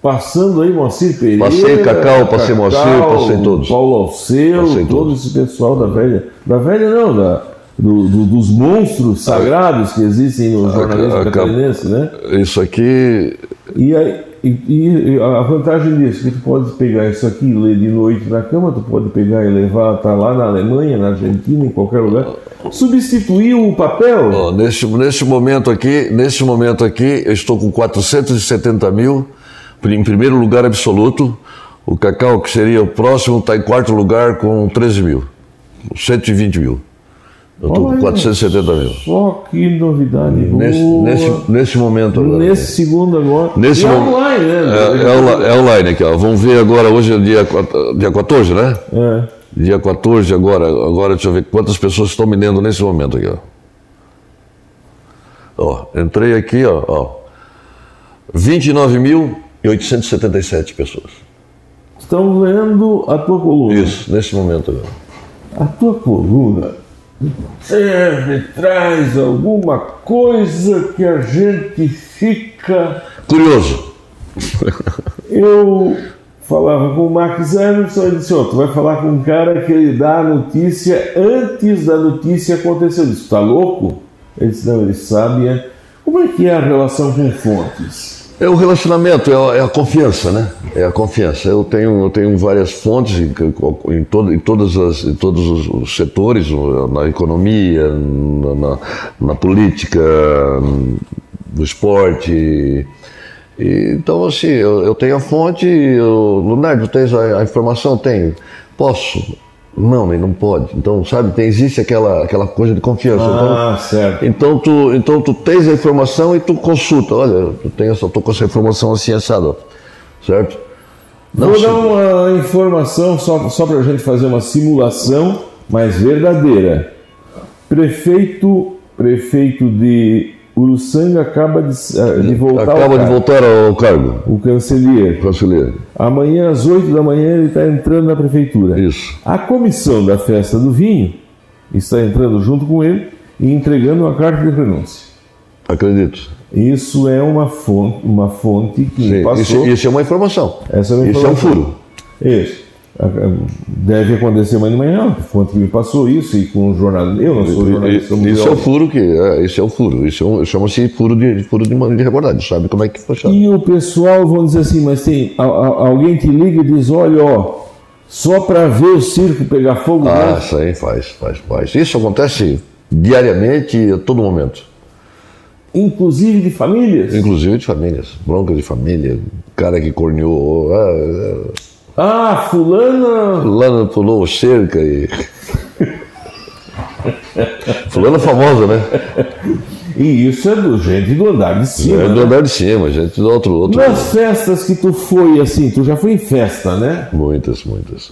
Passando aí Moacir Pereira. Passei Cacau, passei Cacau, Moacir, passei todos. Paulo Alceu, passei todo esse pessoal da velha. Da velha não, da, do, do, dos monstros sagrados que existem no jornalismo catarinense, né? Isso aqui e, aí, e, e, a vantagem disso é que tu pode pegar isso aqui e ler de noite na cama, tu pode pegar e levar, tá lá na Alemanha, na Argentina, em qualquer lugar. Substituir o papel? Oh, neste, neste momento aqui, neste momento aqui, eu estou com 470 mil, em primeiro lugar absoluto. O Cacau, que seria o próximo, está em quarto lugar com 13 mil, 120 mil. Eu estou com 470 mil. Só que novidade nesse, boa. Nesse, nesse momento agora. Nesse segundo agora. Nesse e é online, né? É, é, é, online aqui, ó. Vamos ver agora, hoje é dia, dia 14, né? É. Dia 14 agora. Agora deixa eu ver quantas pessoas estão me lendo nesse momento aqui, ó. Ó, entrei aqui, ó. ó 29.877 pessoas. Estão lendo a tua coluna. Isso, nesse momento agora. A tua coluna serve, traz alguma coisa que a gente fica. Curioso. Eu falava com o Max Emerson e disse: oh, Tu vai falar com um cara que ele dá a notícia antes da notícia acontecer. Eu disse: Tá louco? Ele disse: Não, ele sabe. É. Como é que é a relação com fontes? É o relacionamento, é a, é a, confiança, né? É a confiança. Eu tenho, eu tenho várias fontes em, em, todo, em, todas as, em todos os setores, na economia, na, na, política, no esporte. E, então, assim, eu, eu, tenho a fonte, eu, Leonardo, tens a, a informação? Tenho. Posso não, nem não pode. Então, sabe, tem, existe aquela, aquela coisa de confiança. Ah, então, certo. Então tu, então tu tens a informação e tu consulta. Olha, tu tem essa, tô com essa informação assim assada, certo? Não, Vou dar uma informação só, só para a gente fazer uma simulação mais verdadeira. Prefeito, prefeito de Uruçanga acaba de, eh, de voltar acaba de voltar ao cargo. O canceler. Canceler. Amanhã às 8 da manhã ele está entrando na prefeitura. Isso. A comissão da festa do vinho está entrando junto com ele e entregando uma carta de renúncia. Acredito. Isso é uma fonte, uma fonte que Sim, passou. Isso, isso, é uma informação. Essa é uma informação. Isso é um furo. Isso. Deve acontecer amanhã de manhã, quanto que me passou isso e com o jornalista. Eu não sou jornalista. Isso é o furo que. É, esse é o furo. Isso é um, chama-se furo de, furo de, de reportagem. Sabe como é que funciona. E o pessoal, vamos dizer assim, mas tem. A, a, alguém te liga e diz: olha, ó, só para ver o circo pegar fogo. Ah, isso aí faz, faz, faz. Isso acontece diariamente, a todo momento. Inclusive de famílias? Inclusive de famílias. Bronca de família, cara que corneou. Ah, é, ah, fulana. Fulana pulou cerca e. fulana famosa, né? E isso é do gente do andar de cima. É do né? andar de cima, gente do outro, outro. Nas festas que tu foi assim, tu já foi em festa, né? Muitas, muitas.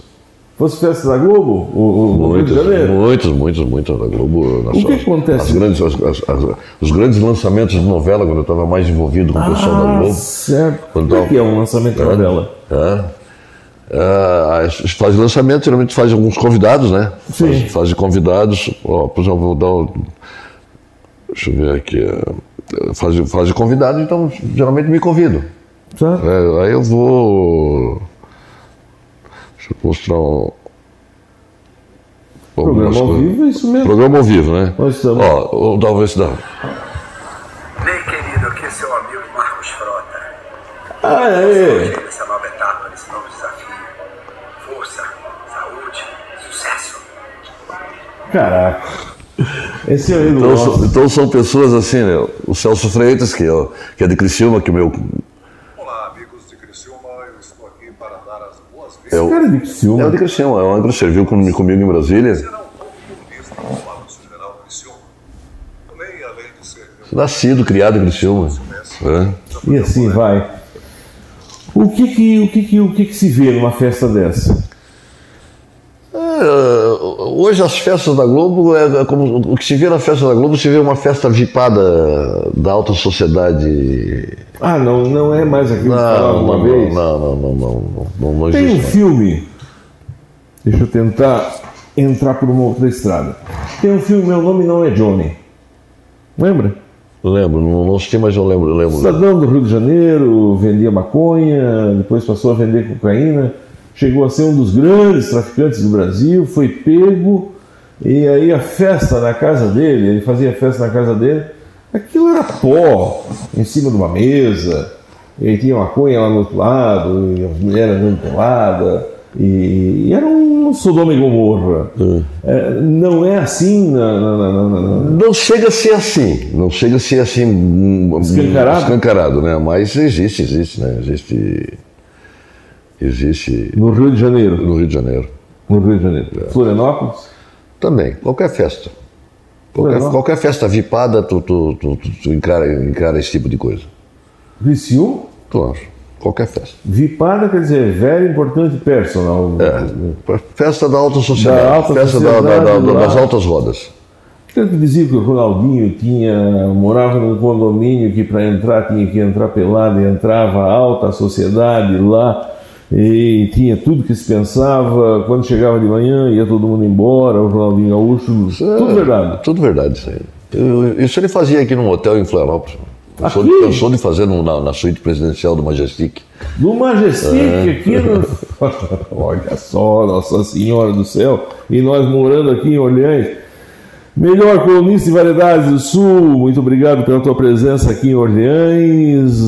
Fosse festa da Globo? O, o muitos, muitos, muitos, muitos da Globo. o que acontece? As grandes, as, as, os grandes lançamentos de novela, quando eu estava mais envolvido com o pessoal ah, da Globo. Certo. Quando o que é um lançamento de novela? É. Uh, faz lançamento, geralmente faz alguns convidados, né? Sim. Faz, faz convidados. Ó, por exemplo, vou dar. Um, deixa eu ver aqui. Uh, faz, faz convidado, então geralmente me convido. Tá. É, aí eu vou. Deixa eu mostrar um. Programa ao vivo é isso mesmo. Programa ao vivo, né? Nós estamos. Ó, dá ver se dá. Bem, querido, aqui é seu amigo Marcos Frota. Ah, é. Caraca. Esse é então, são, então são pessoas assim, né? O Celso Freitas, que é, que é de Criciúma, que é meu. Olá, amigos de Criciúma, eu estou aqui para dar as boas-vindas. É o cara de Criciúma. É o de Criciúma, é o André serviu comigo, comigo em Brasília. Nascido, criado em Criciúma. É. E assim vai. O que que, o que, que, o que, que se vê numa festa dessa? É, hoje as festas da Globo é como o que se vê na festa da Globo se vê uma festa vipada da alta sociedade. Ah, não, não é mais aquilo que falava uma não, vez. Não, não, não, não, não, não Tem um filme. Deixa eu tentar entrar por uma outra estrada. Tem um filme, meu nome não é Johnny. Lembra? Lembro, não, não assisti, mas eu lembro, lembro. Cidadão do Rio de Janeiro, vendia maconha, depois passou a vender cocaína chegou a ser um dos grandes traficantes do Brasil, foi pego, e aí a festa na casa dele, ele fazia festa na casa dele, aquilo era pó em cima de uma mesa, e tinha maconha lá no outro lado, e as mulheres andando pelada, e, e era um Sodoma e Gomorra. Hum. É, não é assim na, na, na, Não chega a ser assim, não chega a ser assim hum, escancarado, escancarado né? mas existe, existe, né? Existe existe. No Rio de Janeiro? No Rio de Janeiro. No Rio de Janeiro. É. Florianópolis? Também, qualquer festa. Qualquer, qualquer festa vipada, tu, tu, tu, tu, encara, encara esse tipo de coisa. Viciu? Claro, qualquer festa. Vipada quer dizer very importante personal. É, festa da alta sociedade, da alta festa sociedade, da, da, da, das altas rodas. Tanto dizia que o Ronaldinho tinha, morava num condomínio que para entrar tinha que entrar pelado e entrava a alta sociedade lá e tinha tudo que se pensava. Quando chegava de manhã, ia todo mundo embora, o Ronaldinho Gaúcho, é, tudo verdade. Tudo verdade, isso aí. isso ele fazia aqui num hotel em Florianópolis. Pensou de, pensou de fazer no, na, na, suíte presidencial do Majestic. Do Majestic, é. aqui no... Olha só, Nossa Senhora do Céu. E nós morando aqui em Orleans. Melhor colunista de variedades do Sul, muito obrigado pela tua presença aqui em Orleans.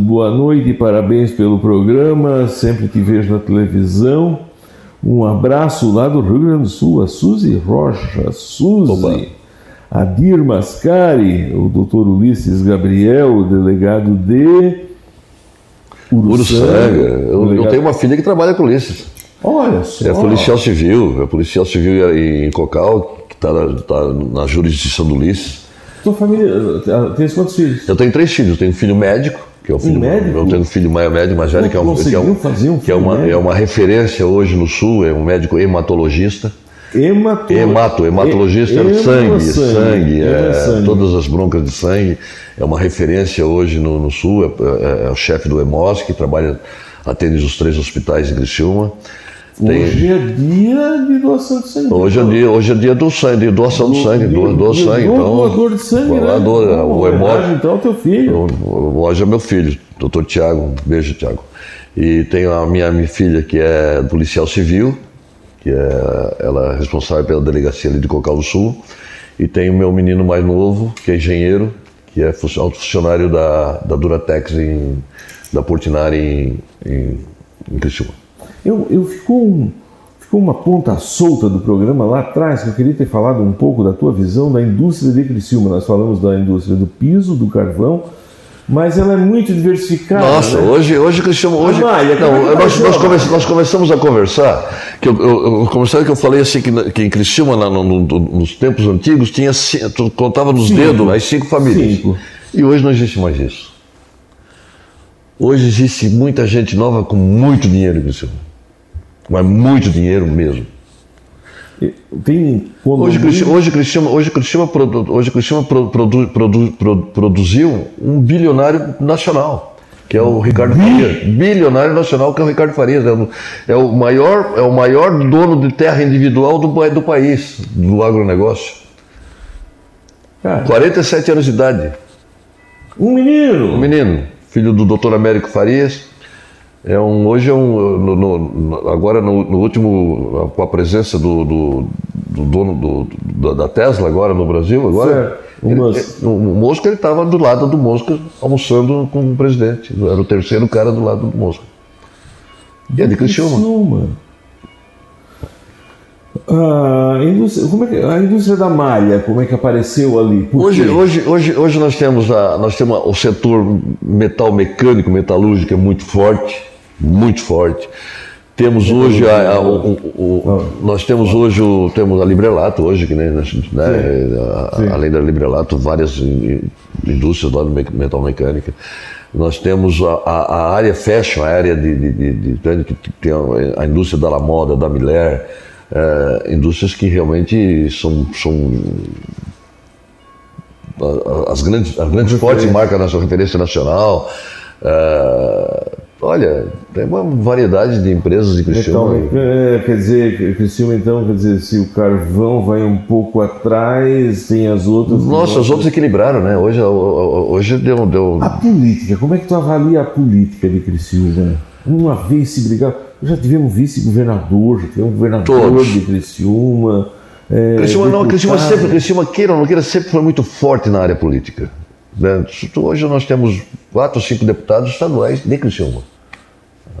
Boa noite e parabéns pelo programa. Sempre te vejo na televisão. Um abraço lá do Rio Grande do Sul, a Suzy Rocha. Suzy. Adir Mascari, o doutor Ulisses Gabriel, o delegado de Uruçanga. Eu, delegado... eu tenho uma filha que trabalha com Ulisses. Olha só. É policial civil, é policial civil em Cocal, está na, tá na jurisdição do Ulisses. Tua família, tem quantos filhos? Eu tenho três filhos. Eu tenho um filho médico, que é o filho. Um médico? Eu tenho um filho médico mais velho, que é, um, que é, um, um que é, uma, é uma referência hoje no Sul, é um médico hematologista. Hemato... Hemato, hematologista é sangue, sangue, sangue é, sangue. todas as broncas de sangue. É uma referência hoje no, no Sul, é, é, é o chefe do EMOS, que trabalha, atende os três hospitais de Criciúma. Hoje é dia de doação de sangue. Hoje é dia, hoje é dia do sangue, de doação de sangue, do, do, do sangue. Do, então, doador de sangue, né? Doador, o Hemório. Então, teu filho. Hoje é meu filho, doutor Tiago. Um beijo, Tiago. E tenho a minha, minha filha que é policial civil, que é, ela é responsável pela delegacia ali de Cocal do Sul. E tenho o meu menino mais novo, que é engenheiro, que é alto funcionário da, da Duratex, em, da Portinari em, em, em Criciúma. Eu, eu ficou, um, ficou uma ponta solta do programa lá atrás, que eu queria ter falado um pouco da tua visão da indústria de Criciúma. Nós falamos da indústria do piso, do carvão, mas ela é muito diversificada. Nossa, né? hoje, hoje Cristiano, hoje, é não, que nós, nós, nós começamos a conversar, que eu, eu, eu que eu falei assim, que, que em Criciúma, lá no- no- nos tempos antigos, tinha, contava nos Cinco. dedos as cinco famílias. Cinco. E hoje não existe mais isso. Hoje existe muita gente nova com muito dinheiro Criciúma. Mas muito dinheiro mesmo. Tem Hoje, Criciúma, hoje, Criciúma, hoje, produ- hoje produ- produ- pro- produziu um bilionário nacional, que é o Ricardo Farias. Bilionário nacional, que é o Ricardo Farias. É o, é o maior, é o maior dono de terra individual do, do país, do agronegócio. Cara, 47 anos de idade. um menino. menino, filho do doutor Américo Farias. É um, hoje é um. no- no- agora, no, no último. Com a presença do, do, do dono do- da Tesla, agora no Brasil, agora. Certo, o ele- Musk. o, o Mosca ele estava do lado do Mosca almoçando com o presidente. Era o terceiro cara do lado do Mosca. E é de Criciúma. Criciúma. A indústria, como é que, a indústria da malha, como é que apareceu ali? Por Hoje, quê? hoje, hoje, hoje nós temos, a, nós temos o setor metal mecânico, metalúrgico é muito forte, muito forte. Temos hoje a, a- o, o- o- nós temos hoje o, temos a Librelato hoje que né, né, a- Sim. além da Librelato várias in- indústrias me- metal mecânica. Nós temos a, a- área fashion, a área de, de, de, de- que tem a, indústria da La Moda, da Miller, eh, indústrias que realmente são, são as grandes, as grandes fortes marcas na sua referência nacional. Ah, olha, tem uma variedade de empresas de Criciúma. mecânico, é, quer dizer, Criciúma então, quer dizer, se o carvão vai um pouco atrás, tem as outras. Nossa, os outros equilibraram, né? Hoje, hoje deu, deu. A política, como é que tu avalia a política de Criciúma? Uma vez se brigar, já tivemos vice-governador, já tivemos governador Todos. de Criciúma. É, Criciúma não, Criciúma sempre, Criciúma queira ou não queira, sempre foi muito forte na área política. né? Hoje nós temos quatro ou cinco deputados estaduais de Criciúma.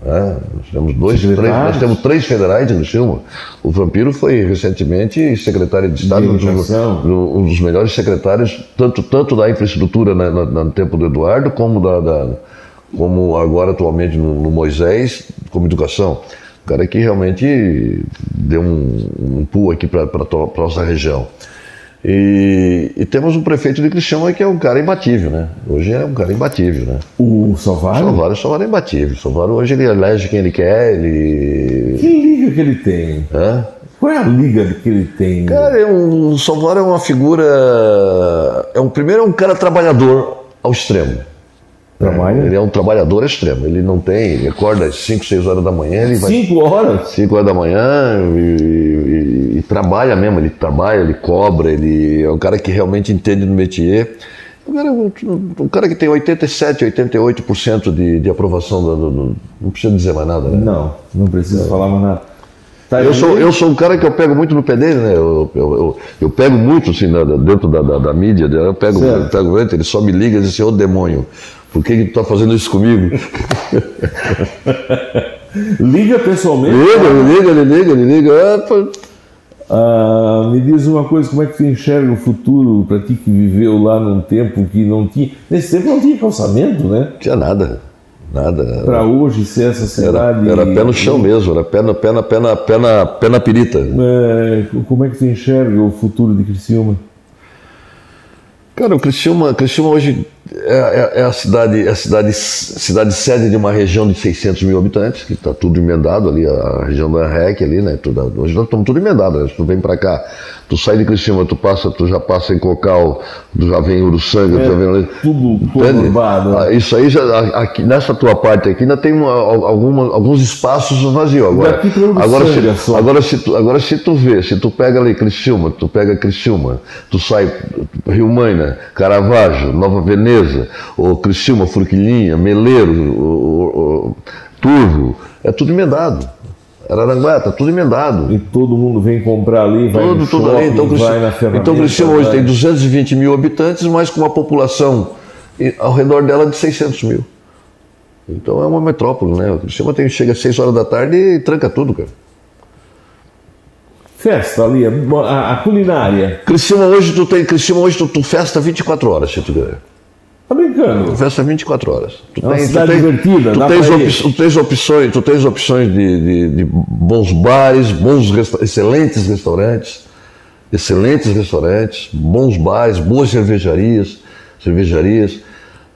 É, nós temos dois, três, nós temos três federais de Criciúma. O Vampiro foi recentemente secretário de Estado, De um dos, um dos melhores secretários, tanto, tanto da infraestrutura né, na- no tempo do Eduardo, como, da, da- como agora atualmente no, no Moisés, como educação. Um cara que realmente deu um, um pulo aqui para a nossa região. E, e temos um prefeito de Criciúma que é um cara imbatível, né? Hoje é um cara imbatível, né? O Salvário? Salvador, Salvador é imbatível. Salvador hoje ele elege quem ele quer, ele. Que liga que ele tem? Hã? Qual é a liga que ele tem? Cara, é um, o Salvador é uma figura. É um, primeiro é um cara trabalhador ao extremo. Trabalha? Ele é um trabalhador extremo. Ele não tem. Ele acorda às 5, 6 horas da manhã, ele vai. Cinco horas? 5 horas da manhã e, e- e trabalha mesmo, ele trabalha, ele cobra, ele é um cara que realmente entende no métier. Um cara, um, cara que tem 87, 88% de, de aprovação, do, do- não precisa dizer mais nada, né? Não, não precisa falar mais nada. Tá Eu sou, eu sou um cara que eu pego muito no pé dele, né? Eu, eu, eu, eu pego muito, assim, na- dentro da, da, da mídia, eu pego, eu pego muito, ele só me liga e diz assim, ô demônio, por que, que tu tá fazendo isso comigo? Liga pessoalmente. liga, ele liga, ele liga, ele liga. Ah, me diz uma coisa, como é que tu enxerga o futuro para ti que viveu lá num tempo que não tinha. Nesse tempo não tinha calçamento, né? Tinha nada, nada. Para hoje ser essa Era, cidade. era pé no chão mesmo, era pé na, pé na, pé na, pé na, pé na pirita. É, como é que tu enxerga o futuro de Criciúma? Cara, o Criciúma, Criciúma hoje é, é- é a cidade, é a cidade, cidade sede de uma região de 600 mil habitantes, que está tudo emendado ali, a região da REC ali, né? Tudo, hoje nós estamos tudo emendado, né? Tu vem para cá, tu sai de Criciúma, tu passa, tu já passa em Cocal, tu já vem em Uruçanga, tu já vem ali. Tudo Entende? conurbado. né? Ah, Isso aí, já, aqui, nessa tua parte aqui, ainda tem uma, al- alguma, alguns espaços vazios. Agora, agora, se, agora, se tu, agora, se tu vê, se tu pega ali Criciúma, tu pega Criciúma, tu sai Rio Maina, Caravaggio, Nova Veneza, Veneza, o Criciúma, Furquilinha, Meleiro, Turvo, é tudo emendado. Araranguá, tá tudo emendado. E todo mundo vem comprar ali, vai tudo, no tudo shopping, ali. Então, vai na ferramenta. então Criciúma hoje tem 220 mil habitantes, mas com uma população ao redor dela de 600 mil. Então é uma metrópole, né? O Criciúma tem, chega às 6 horas da tarde e tranca tudo, cara. Festa ali, a, a culinária. Criciúma hoje tu tem, Criciúma hoje tu, tu festa 24 horas, se tu quiser. Tá brincando? Festa 24 horas. Tu É uma tem- tu cidade tem- divertida, tu tens, opções, tu tens opções, tu tens opções de, de- de bons bares, bons resta- excelentes restaurantes, excelentes restaurantes, bons bares, boas cervejarias, cervejarias,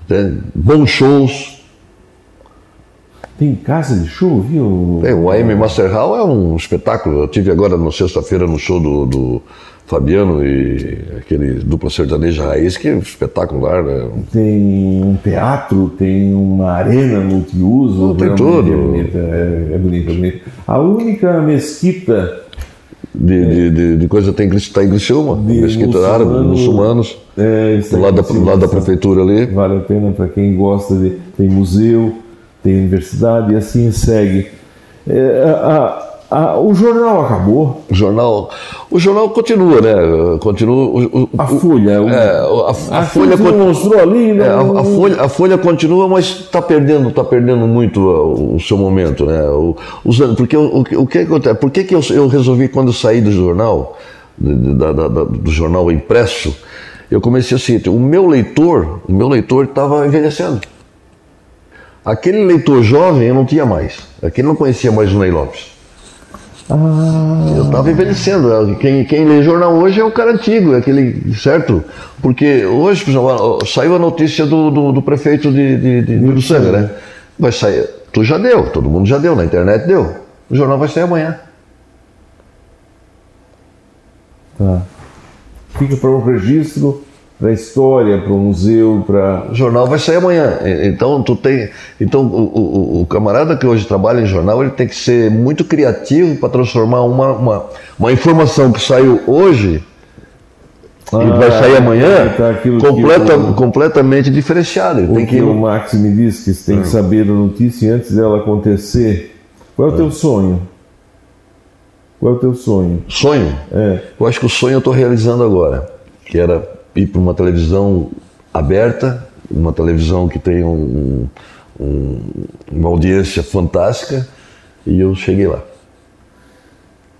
tem bons shows. Tem casa de show, viu? Bem, o AM Master Hall é um espetáculo. Eu tive agora na sexta-feira no show do, do Fabiano e aquele dupla sertaneja raiz, que é espetacular, né? Tem um teatro, tem uma arena multiuso. Tem realmente tudo. É bonita, é, é bonita, é bonita. A única mesquita De, de, de, de coisa tem está em Criciúma, Mesquita muçulmano- Árabe, muçulmanos, é, está do lado da, do lado da prefeitura ali. Vale a pena para quem gosta de. Tem museu, tem universidade e assim segue. É, a- a- o jornal acabou. O jornal, o jornal continua, né? Continua. o- o- A Folha. o- é, a, a a folha, con- mostrou ali. é, a, a folha, a folha continua, mas está perdendo, tá perdendo muito o seu momento, né? Os anos- porque o, o, que- acontece? Por que, que eu, eu resolvi quando eu saí do jornal, da- da- da- do jornal impresso, eu comecei assim, o meu leitor, o meu leitor estava envelhecendo. Aquele leitor jovem eu não tinha mais. Aquele não conhecia mais o Ney Lopes. Ah, Eu estava envelhecendo. Quem, quem lê jornal hoje é o cara antigo, é aquele, certo? Porque hoje, por exemplo, saiu a notícia do, do, do prefeito de, de, de, de Uruçanga, né? Vai sair. Tu já deu, todo mundo já deu, na internet deu. O jornal vai sair amanhã. tá. Fica para um registro, para a história, para o museu, para. O jornal vai sair amanhã. Então, tu tem, então o, o, o camarada que hoje trabalha em jornal, ele tem que ser muito criativo para transformar uma, uma, uma informação que saiu hoje e vai sair amanhã tá aquilo que completa, completamente diferenciado. Ele O tem que que o Max me disse que você tem que saber da notícia antes dela acontecer. Qual é o teu sonho? Qual é o teu sonho? sonho. É. Eu acho que o sonho eu estou realizando agora, que era ir para uma televisão aberta, uma televisão que tem um- um- uma audiência fantástica, e eu cheguei lá.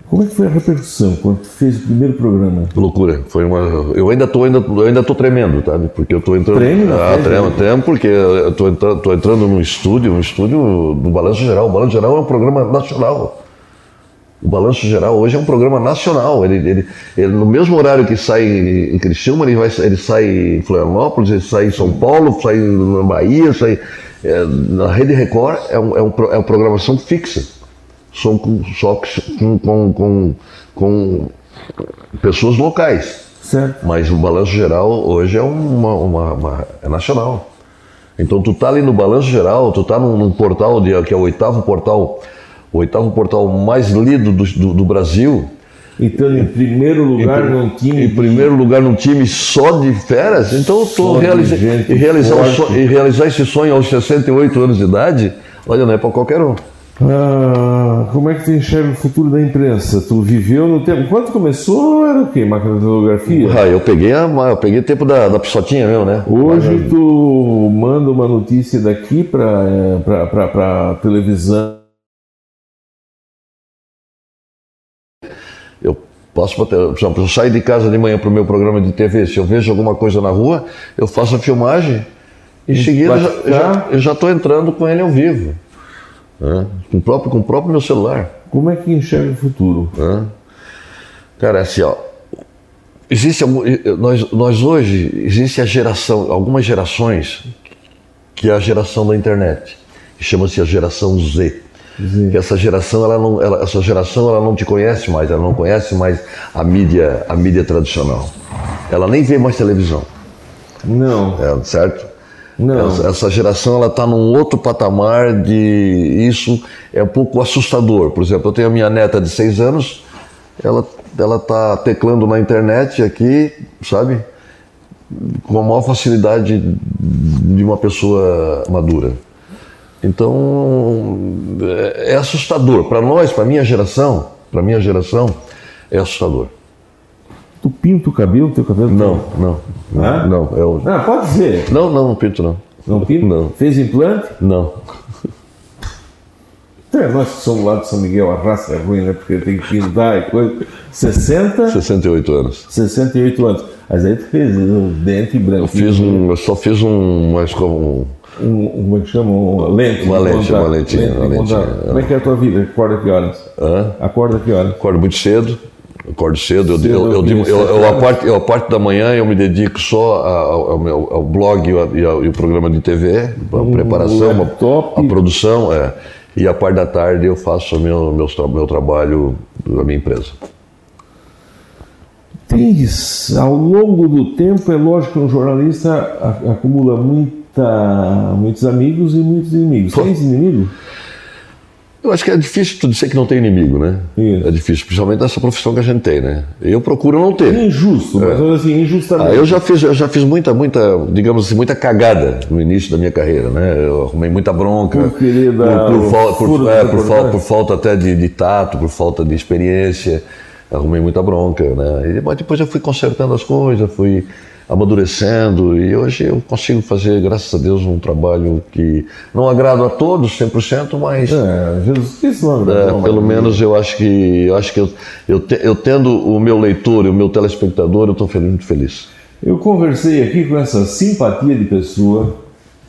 Como é que foi a repercussão quando tu fez o primeiro programa? Loucura, foi uma. Eu ainda tô, ainda, eu ainda tô tremendo, sabe? Porque eu tô entrando. Treme na ah, frente, tremo, né? tremo, porque eu tô entrando, tô entrando num estúdio, um estúdio do Balanço Geral. O Balanço Geral é um programa nacional. O Balanço Geral hoje é um programa nacional. Ele, ele, ele- no mesmo horário que sai em Criciúma, ele, vai, ele sai em Florianópolis, ele sai em São Paulo, sai na Bahia, sai. é, na Rede Record é, um, é, um, é uma programação fixa. Só com, só com, com, com, com pessoas locais. Certo? Mas o balanço geral hoje é uma, uma- uma- é nacional. Então tu tá ali no balanço geral, tu tá num, num portal de, que é o oitavo portal, o oitavo portal mais lido do, do, do Brasil. Então, em primeiro lugar, Em- num time. Em primeiro lugar num time só de feras, então Só tu de realiza, gente e, realizar e realizar esse sonho aos 68 anos de idade, olha, não é para qualquer um. Ah, como é que tu enxerga o futuro da imprensa? Tu viveu no tempo. Quando começou, era o quê? Máquina de fotografia? Ah, eu peguei a, eu peguei o tempo da, da mesmo, né? Hoje tu manda uma notícia daqui para televisão. Eu posso, botar- por exemplo, eu saio de casa de manhã para o meu programa de TV, se eu vejo alguma coisa na rua, eu faço a filmagem e em seguida eu já- eu já- estou entrando com ele ao vivo. né? Com, o próprio, com o próprio meu celular. Como é que enxerga o futuro? né? Cara, assim, ó, existe nós, nós hoje existe a geração, algumas gerações que é a geração da internet, que chama-se a geração Z. Z. Que essa geração, ela não, ela- essa geração, ela não te conhece mais, ela não conhece mais a mídia, a mídia tradicional. Ela nem vê mais televisão, Não, é, certo? não. Essa, essa geração ela está num outro patamar de isso é um pouco assustador. Por exemplo, eu tenho a minha neta de seis anos, ela ela está teclando na internet aqui, sabe? com a maior facilidade de uma pessoa madura. Então é, é assustador para nós, para minha geração, para minha geração é assustador. Tu pinta o cabelo, teu cabelo? Não, não, Hã? não. É o... Não, pode dizer. Não, não, não pinto não. Não pinta? Não. Fez implante? Não. É, nós que somos lá de São Miguel, a raça é ruim, né? Porque tem que pintar e coisa. 60, 68 anos. 68 anos. Mas aí tu fez um dente branco. Eu fiz um, eu só fiz um, uma escova, um, Um, como é que chama? Uma lente. Uma de lente, uma lentinha, Lente uma lentinha. Como é que é a tua vida? Acorda que horas? hã? Acorda que horas? Acordo muito cedo, acordo cedo. Cedo, eu, eu, eu digo- eu, eu, a parte, eu, a parte da manhã eu me dedico só ao, ao meu, ao blog e, ao- e o programa de TV, a preparação, a, laptop. a produção, é. E a parte da tarde eu faço o meu, tra- meu trabalho da minha empresa. Tens, ao longo do tempo, é lógico que um jornalista acumula muita, muitos amigos e muitos inimigos. Pô. Tens inimigo? Eu acho que é difícil tu dizer que não tem inimigo, né? Isso. É difícil, principalmente nessa profissão que a gente tem, né? Eu procuro não ter. Injusto, mas assim, injustamente. Ah, eu já fiz, eu já fiz muita, muita, digamos assim, muita cagada no início da minha carreira, né? Eu arrumei muita bronca. Por querer dar por, por, fal- por- é, por, fal- reportagem. por falta até de, de tato, por falta de experiência. Arrumei muita bronca, né? Mas depois eu fui consertando as coisas, fui amadurecendo e hoje eu consigo fazer, graças a Deus, um trabalho que não agrada a todos 100%, mas É, Jesus Cristo não é, não, pelo menos eu acho que eu acho que eu, eu, te- eu tendo o meu leitor e o meu telespectador, eu estou muito feliz. Eu conversei aqui com essa simpatia de pessoa.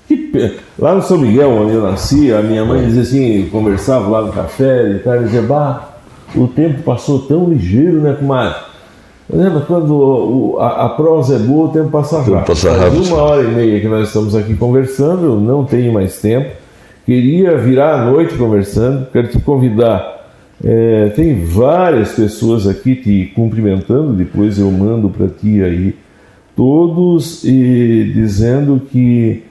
que lá no São Miguel, onde eu nasci, a minha mãe dizia assim, conversava lá no café e tal, e dizia, bah, o tempo passou tão ligeiro, né, comadre? Lembra quando o- a, a prosa é boa, o tempo passa rápido. passa rápido. uma hora e meia que nós estamos aqui conversando, eu não tenho mais tempo. Queria virar à noite conversando, quero te convidar. É, tem várias pessoas aqui te cumprimentando, depois eu mando para ti aí todos e dizendo que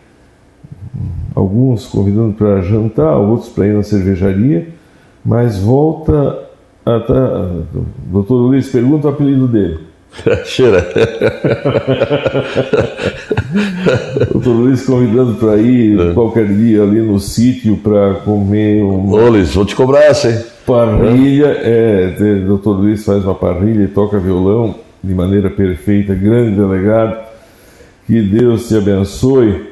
alguns convidando para jantar, outros para ir na cervejaria, mas volta a tá, doutor Luiz pergunta o apelido dele. Cheira. Doutor Luiz convidando para ir qualquer dia ali no sítio para comer uma Ô, Luiz, vou te cobrar essa, hein? parrilha. É, o doutor Luiz faz uma parrilha e toca violão de maneira perfeita, grande delegado. Que Deus te abençoe.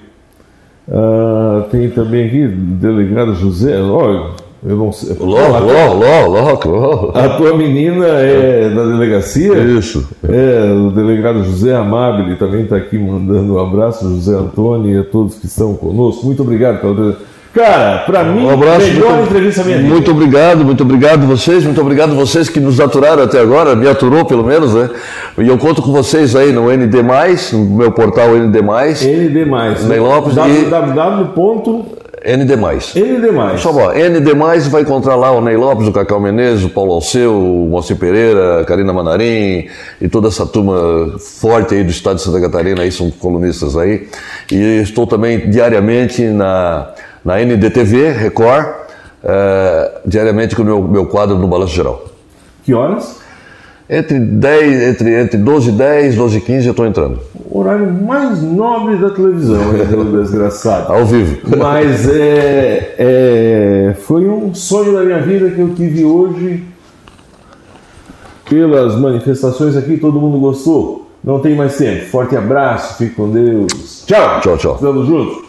Ah, tem também aqui delegado José. Olha, eu não sei. Ló, ló, ló, ló, ló. A tua menina é da delegacia? Isso. É, o delegado José Amabile também está aqui mandando um abraço, José Antônio e a todos que estão conosco. Muito obrigado pela. Cara, para mim, Um abraço. melhor muito, entrevista minha vida. Muito obrigado, muito obrigado vocês, muito obrigado vocês que nos aturaram até agora, me aturou pelo menos, né? E eu conto com vocês aí no ND+, no meu portal ND+, ND+. Ney Lopes e- www.nd+. ND+. Só bom, ND+, vai encontrar lá o Ney Lopes, o Cacau Menezes, o Paulo Alceu, o Moacir Pereira, a Karina Manarim e toda essa turma forte aí do estado de Santa Catarina, aí são colunistas aí. E estou também diariamente na, na NDTV, Record, eh, diariamente com o meu, meu quadro no Balanço Geral. Que horas? Entre, 10, entre, entre 12 e 10, 12 e 15 eu estou entrando, O horário mais nobre da televisão, meu desgraçado. ao vivo. Mas é, é, foi um sonho da minha vida que eu tive hoje. Pelas manifestações aqui, todo mundo gostou. Não tem mais tempo. Forte abraço, fique com Deus. Tchau. Tchau, tchau. Estamos juntos.